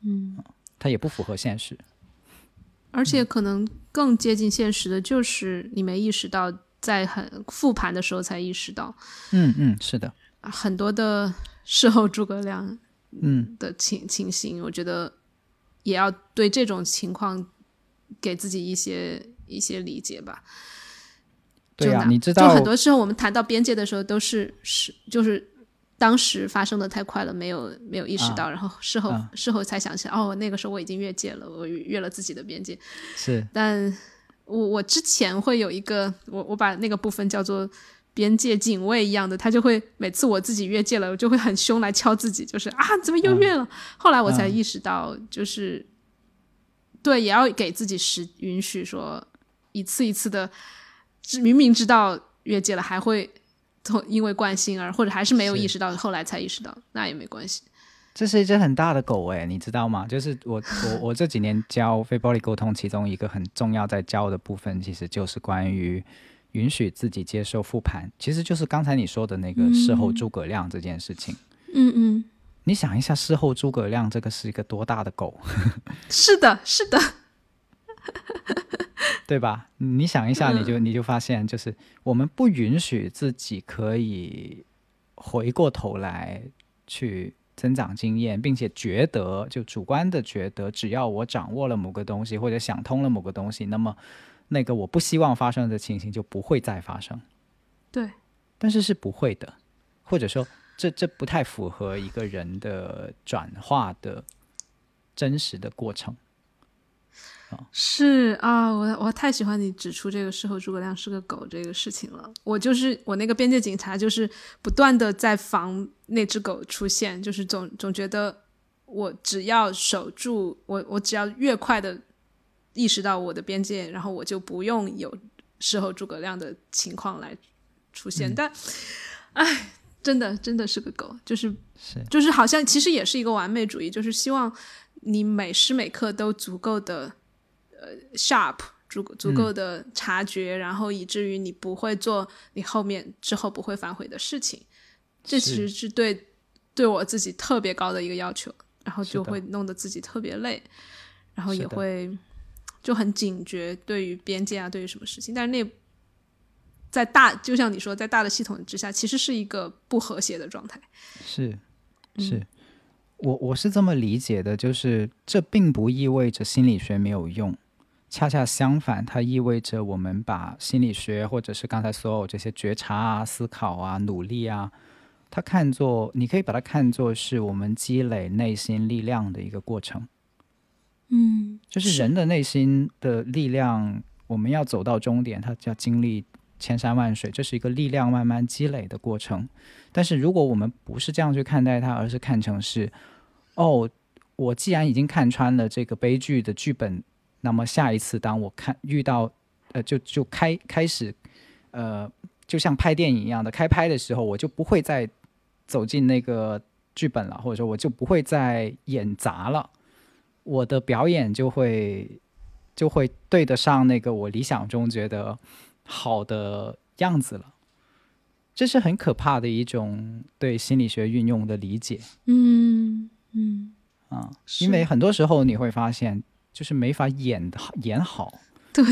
Speaker 2: 嗯，
Speaker 1: 它也不符合现实。
Speaker 2: 而且可能更接近现实的就是你没意识到。在很复盘的时候才意识到，
Speaker 1: 嗯嗯，是的，
Speaker 2: 很多的事后诸葛亮，
Speaker 1: 嗯
Speaker 2: 的情情形，我觉得也要对这种情况给自己一些一些理解吧。
Speaker 1: 对啊，你知道，
Speaker 2: 就很多时候我们谈到边界的时候，都是是就是当时发生的太快了，没有没有意识到，然后事后事后才想起来，哦，那个时候我已经越界了，我越了自己的边界。
Speaker 1: 是，
Speaker 2: 但。我我之前会有一个，我我把那个部分叫做边界警卫一样的，他就会每次我自己越界了，我就会很凶来敲自己，就是啊，怎么又越了？后来我才意识到，就是对，也要给自己时允许，说一次一次的，明明知道越界了，还会从因为惯性而或者还是没有意识到，后来才意识到，那也没关系。
Speaker 1: 这是一只很大的狗哎，你知道吗？就是我我我这几年教非暴力沟通，其中一个很重要在教的部分，其实就是关于允许自己接受复盘，其实就是刚才你说的那个事后诸葛亮这件事情。
Speaker 2: 嗯嗯，
Speaker 1: 你想一下，事后诸葛亮这个是一个多大的狗？
Speaker 2: 是的，是的，(laughs)
Speaker 1: 对吧？你想一下，你就你就发现，就是我们不允许自己可以回过头来去。增长经验，并且觉得就主观的觉得，只要我掌握了某个东西，或者想通了某个东西，那么那个我不希望发生的情形就不会再发生。
Speaker 2: 对，
Speaker 1: 但是是不会的，或者说这这不太符合一个人的转化的真实的过程。
Speaker 2: 是啊，我我太喜欢你指出这个事后诸葛亮是个狗这个事情了。我就是我那个边界警察，就是不断的在防那只狗出现，就是总总觉得我只要守住我，我只要越快的意识到我的边界，然后我就不用有事后诸葛亮的情况来出现。但，哎，真的真的是个狗，就是
Speaker 1: 是
Speaker 2: 就是好像其实也是一个完美主义，就是希望你每时每刻都足够的。呃，sharp 足足够的察觉，然后以至于你不会做你后面之后不会反悔的事情，这其实是对对我自己特别高的一个要求，然后就会弄得自己特别累，然后也会就很警觉对于边界啊，对于什么事情，但是那在大就像你说，在大的系统之下，其实是一个不和谐的状态。
Speaker 1: 是，是我我是这么理解的，就是这并不意味着心理学没有用。恰恰相反，它意味着我们把心理学，或者是刚才所有这些觉察啊、思考啊、努力啊，它看作，你可以把它看作是我们积累内心力量的一个过程。
Speaker 2: 嗯，
Speaker 1: 就是人的内心的力量，我们要走到终点，它要经历千山万水，这是一个力量慢慢积累的过程。但是如果我们不是这样去看待它，而是看成是，哦，我既然已经看穿了这个悲剧的剧本。那么下一次，当我看遇到，呃，就就开开始，呃，就像拍电影一样的开拍的时候，我就不会再走进那个剧本了，或者说我就不会再演砸了，我的表演就会就会对得上那个我理想中觉得好的样子了。这是很可怕的一种对心理学运用的理解。
Speaker 2: 嗯嗯。
Speaker 1: 啊，因为很多时候你会发现，就是没法演的演好。
Speaker 2: 对，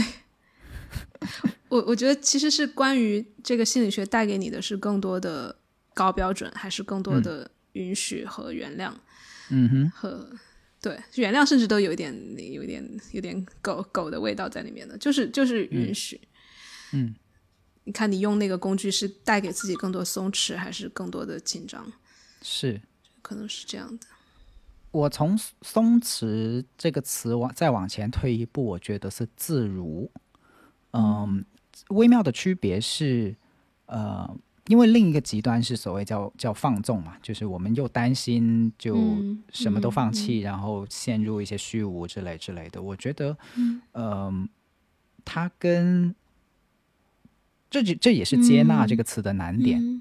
Speaker 2: (laughs) 我我觉得其实是关于这个心理学带给你的是更多的高标准，还是更多的允许和原谅？
Speaker 1: 嗯哼，
Speaker 2: 和对原谅甚至都有一点有一点有点狗狗的味道在里面的，就是就是允许。
Speaker 1: 嗯，
Speaker 2: 你看你用那个工具是带给自己更多松弛，还是更多的紧张？
Speaker 1: 是，
Speaker 2: 可能是这样的。
Speaker 1: 我从“松弛”这个词往再往前推一步，我觉得是自如。嗯，微妙的区别是，呃，因为另一个极端是所谓叫叫放纵嘛，就是我们又担心就什么都放弃，然后陷入一些虚无之类之类的。我觉得，嗯，它跟这就这也是接纳这个词的难点。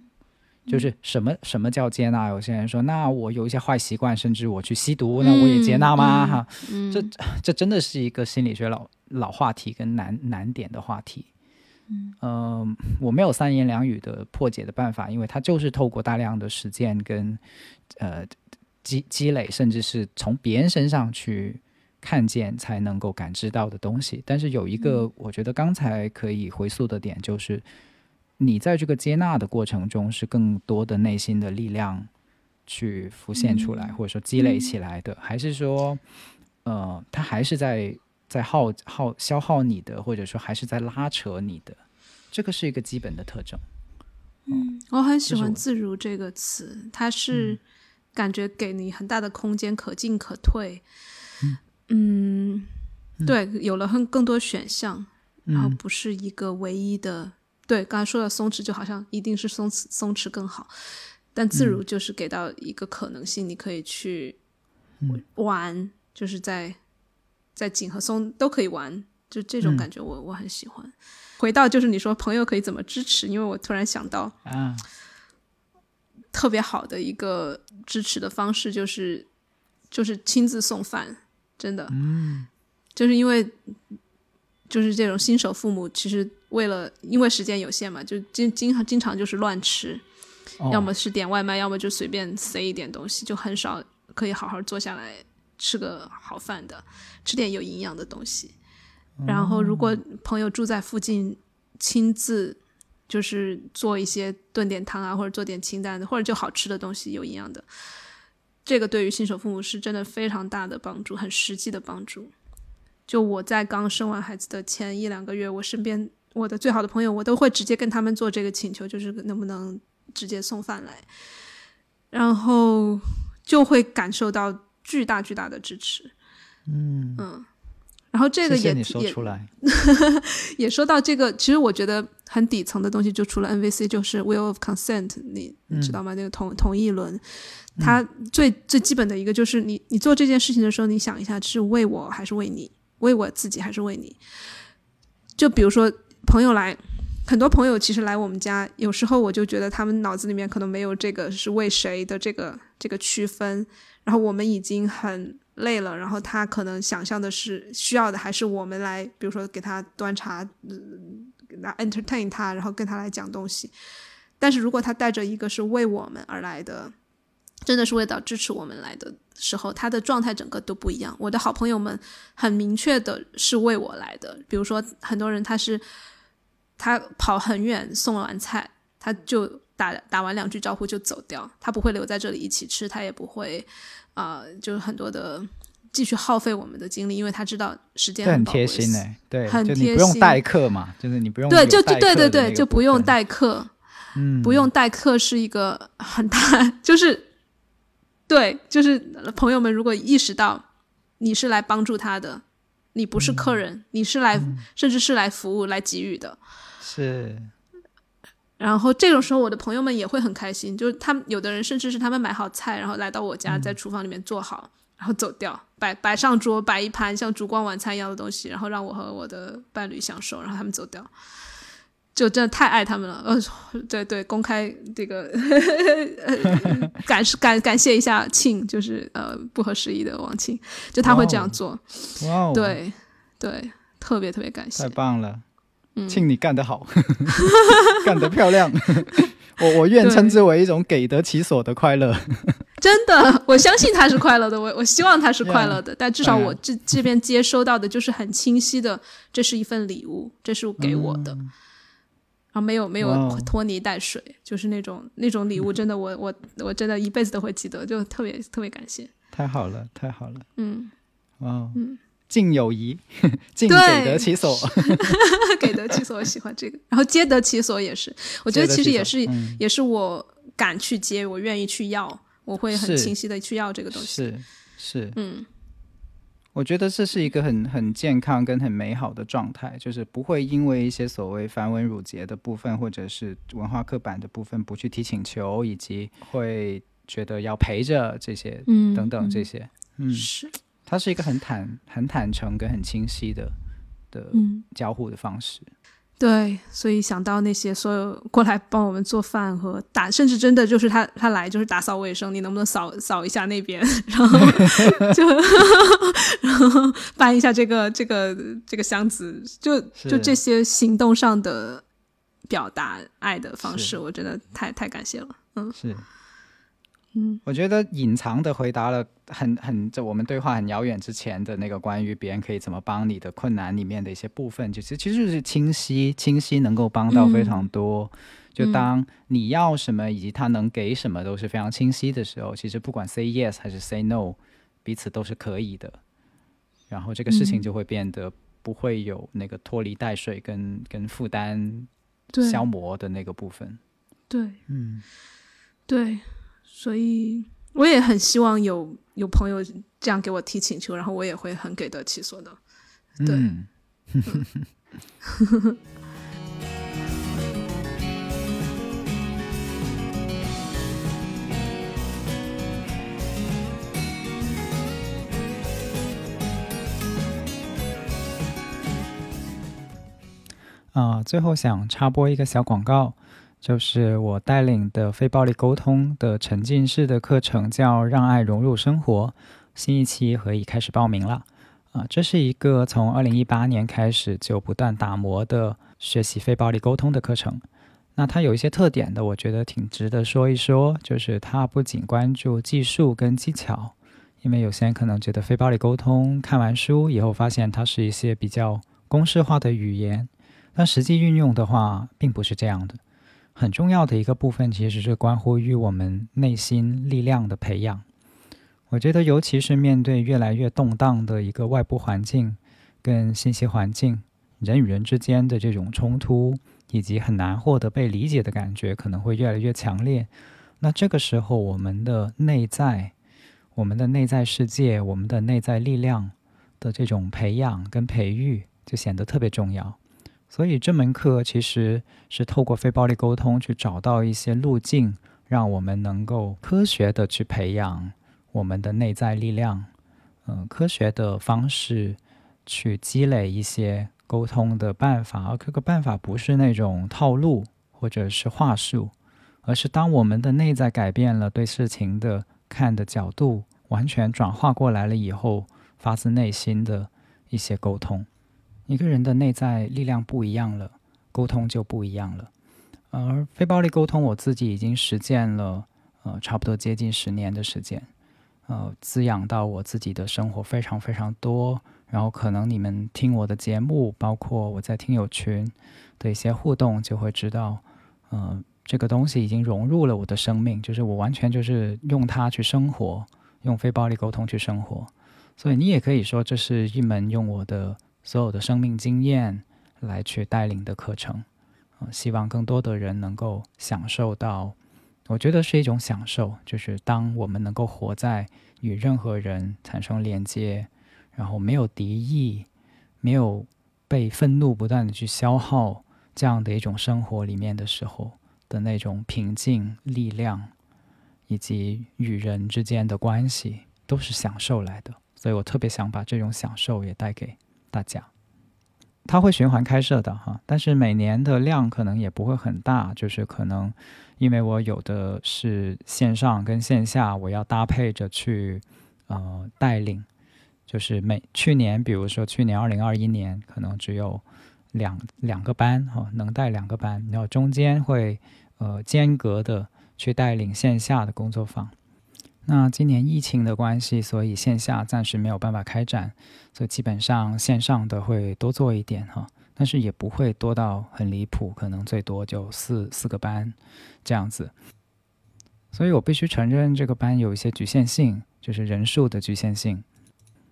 Speaker 1: 就是什么什么叫接纳？有些人说，那我有一些坏习惯，甚至我去吸毒，那我也接纳吗？哈，这这真的是一个心理学老老话题跟难难点的话题。嗯，我没有三言两语的破解的办法，因为它就是透过大量的实践跟呃积积累，甚至是从别人身上去看见才能够感知到的东西。但是有一个，我觉得刚才可以回溯的点就是。你在这个接纳的过程中，是更多的内心的力量去浮现出来，或者说积累起来的，还是说，呃，它还是在在耗耗消耗你的，或者说还是在拉扯你的？这个是一个基本的特征。
Speaker 2: 嗯，我很喜欢“自如”这个词，它是感觉给你很大的空间，可进可退。嗯，对，有了很更多选项，然后不是一个唯一的。对，刚才说的松弛就好像一定是松弛，松弛更好，但自如就是给到一个可能性，你可以去玩，就是在在紧和松都可以玩，就这种感觉我我很喜欢。回到就是你说朋友可以怎么支持，因为我突然想到
Speaker 1: 啊，
Speaker 2: 特别好的一个支持的方式就是就是亲自送饭，真的，
Speaker 1: 嗯，
Speaker 2: 就是因为。就是这种新手父母，其实为了因为时间有限嘛，就经经常经常就是乱吃，要么是点外卖，要么就随便塞一点东西，就很少可以好好坐下来吃个好饭的，吃点有营养的东西。然后如果朋友住在附近，亲自就是做一些炖点汤啊，或者做点清淡的，或者就好吃的东西，有营养的，这个对于新手父母是真的非常大的帮助，很实际的帮助。就我在刚生完孩子的前一两个月，我身边我的最好的朋友，我都会直接跟他们做这个请求，就是能不能直接送饭来，然后就会感受到巨大巨大的支持。
Speaker 1: 嗯
Speaker 2: 嗯，然后这个也
Speaker 1: 也出来，(laughs)
Speaker 2: 也说到这个，其实我觉得很底层的东西，就除了 NVC，就是 Will of Consent，你你知道吗？那个同同意轮。它最最基本的一个就是，你你做这件事情的时候，你想一下是为我还是为你。为我自己还是为你？就比如说朋友来，很多朋友其实来我们家，有时候我就觉得他们脑子里面可能没有这个是为谁的这个这个区分。然后我们已经很累了，然后他可能想象的是需要的还是我们来，比如说给他端茶，来 entertain 他，然后跟他来讲东西。但是如果他带着一个是为我们而来的。真的是为了支持我们来的时候，他的状态整个都不一样。我的好朋友们很明确的是为我来的，比如说很多人他是他跑很远送完菜，他就打打完两句招呼就走掉，他不会留在这里一起吃，他也不会啊，就是很多的继续耗费我们的精力，因为他知道时间
Speaker 1: 很贴心哎，对，
Speaker 2: 很贴心，
Speaker 1: 不用代课嘛，就是你不用
Speaker 2: 对，就对对对，就不用代课，
Speaker 1: 嗯，
Speaker 2: 不用代课是一个很大 (laughs) 就是。对，就是朋友们，如果意识到你是来帮助他的，你不是客人，你是来，甚至是来服务、来给予的，
Speaker 1: 是。
Speaker 2: 然后这种时候，我的朋友们也会很开心，就是他们有的人甚至是他们买好菜，然后来到我家，在厨房里面做好，然后走掉，摆摆上桌，摆一盘像烛光晚餐一样的东西，然后让我和我的伴侣享受，然后他们走掉。就真的太爱他们了，呃，对对，公开这个 (laughs) 感感感谢一下庆，就是呃不合时宜的王庆，就他会这样做，
Speaker 1: 哇，
Speaker 2: 对对，特别特别感谢，
Speaker 1: 太棒了，庆你干得好，(laughs) 干得漂亮，我我愿称之为一种给得其所的快乐，
Speaker 2: 真的，我相信他是快乐的，我我希望他是快乐的，但至少我这这边接收到的就是很清晰的，这是一份礼物，这是给我的，然后没有没有拖泥带水，就是那种那种礼物，真的我我我真的一辈子都会记得，就特别特别感谢，
Speaker 1: 太好了，太好了，
Speaker 2: 嗯，
Speaker 1: 哇，
Speaker 2: 嗯，
Speaker 1: 敬友谊，(laughs) 敬给得其所，(laughs)
Speaker 2: 给得其所，我喜欢这个，然后皆得其所也是，我觉得其实也是也是我敢去接，我愿意去要。我会很清晰的去要这个东西，
Speaker 1: 是是，
Speaker 2: 嗯，
Speaker 1: 我觉得这是一个很很健康跟很美好的状态，就是不会因为一些所谓繁文缛节的部分，或者是文化刻板的部分不去提请求，以及会觉得要陪着这些，嗯，等等这些，嗯，
Speaker 2: 是，
Speaker 1: 它是一个很坦很坦诚跟很清晰的的交互的方式。
Speaker 2: 对，所以想到那些所有过来帮我们做饭和打，甚至真的就是他他来就是打扫卫生，你能不能扫扫一下那边，(laughs) 然后 (laughs) 就然后搬一下这个这个这个箱子，就就这些行动上的表达爱的方式，我真的太太感谢了，嗯，
Speaker 1: 是。
Speaker 2: 嗯，
Speaker 1: 我觉得隐藏的回答了很很，就我们对话很遥远之前的那个关于别人可以怎么帮你的困难里面的一些部分，就是其实就是清晰，清晰能够帮到非常多。就当你要什么以及他能给什么都是非常清晰的时候，其实不管 say yes 还是 say no，彼此都是可以的。然后这个事情就会变得不会有那个拖泥带水跟跟负担消磨的那个部分。
Speaker 2: 对，
Speaker 1: 嗯，
Speaker 2: 对。所以我也很希望有有朋友这样给我提请求，然后我也会很给得其所的。对。(laughs)
Speaker 1: 啊，最后想插播一个小广告。就是我带领的非暴力沟通的沉浸式的课程，叫“让爱融入生活”，新一期可以开始报名了。啊，这是一个从二零一八年开始就不断打磨的学习非暴力沟通的课程。那它有一些特点的，我觉得挺值得说一说。就是它不仅关注技术跟技巧，因为有些人可能觉得非暴力沟通看完书以后发现它是一些比较公式化的语言，但实际运用的话，并不是这样的。很重要的一个部分，其实是关乎于我们内心力量的培养。我觉得，尤其是面对越来越动荡的一个外部环境跟信息环境，人与人之间的这种冲突，以及很难获得被理解的感觉，可能会越来越强烈。那这个时候，我们的内在、我们的内在世界、我们的内在力量的这种培养跟培育，就显得特别重要。所以这门课其实是透过非暴力沟通去找到一些路径，让我们能够科学的去培养我们的内在力量，嗯，科学的方式去积累一些沟通的办法。而这个办法不是那种套路或者是话术，而是当我们的内在改变了，对事情的看的角度完全转化过来了以后，发自内心的一些沟通。一个人的内在力量不一样了，沟通就不一样了。而非暴力沟通，我自己已经实践了，呃，差不多接近十年的时间，呃，滋养到我自己的生活非常非常多。然后可能你们听我的节目，包括我在听友群的一些互动，就会知道，呃，这个东西已经融入了我的生命，就是我完全就是用它去生活，用非暴力沟通去生活。所以你也可以说，这是一门用我的。所有的生命经验来去带领的课程，啊，希望更多的人能够享受到，我觉得是一种享受，就是当我们能够活在与任何人产生连接，然后没有敌意，没有被愤怒不断的去消耗这样的一种生活里面的时候的那种平静、力量，以及与人之间的关系，都是享受来的。所以我特别想把这种享受也带给。大家，它会循环开设的哈，但是每年的量可能也不会很大，就是可能因为我有的是线上跟线下，我要搭配着去呃带领，就是每去年比如说去年二零二一年可能只有两两个班哈，能带两个班，然后中间会呃间隔的去带领线下的工作坊，那今年疫情的关系，所以线下暂时没有办法开展，所以基本上线上的会多做一点哈，但是也不会多到很离谱，可能最多就四四个班这样子。所以我必须承认，这个班有一些局限性，就是人数的局限性，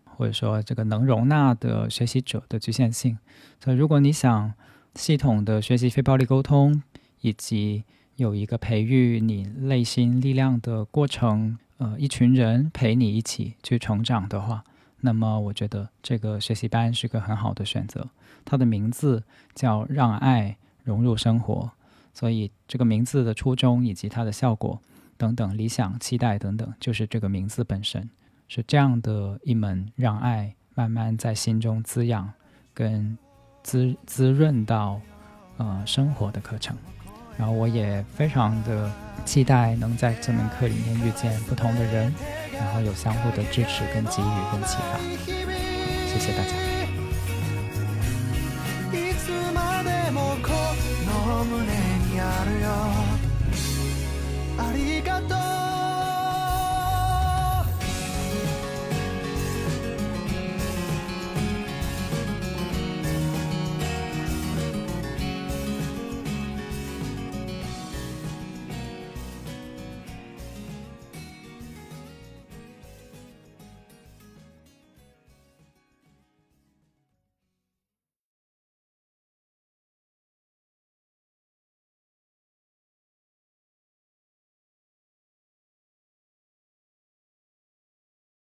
Speaker 1: 或者说这个能容纳的学习者的局限性。所以如果你想系统的学习非暴力沟通，以及有一个培育你内心力量的过程。呃，一群人陪你一起去成长的话，那么我觉得这个学习班是个很好的选择。它的名字叫“让爱融入生活”，所以这个名字的初衷以及它的效果等等、理想、期待等等，就是这个名字本身是这样的一门让爱慢慢在心中滋养跟滋滋润到呃生活的课程。然后我也非常的期待能在这门课里面遇见不同的人，然后有相互的支持、跟给予、跟启发。谢谢大家。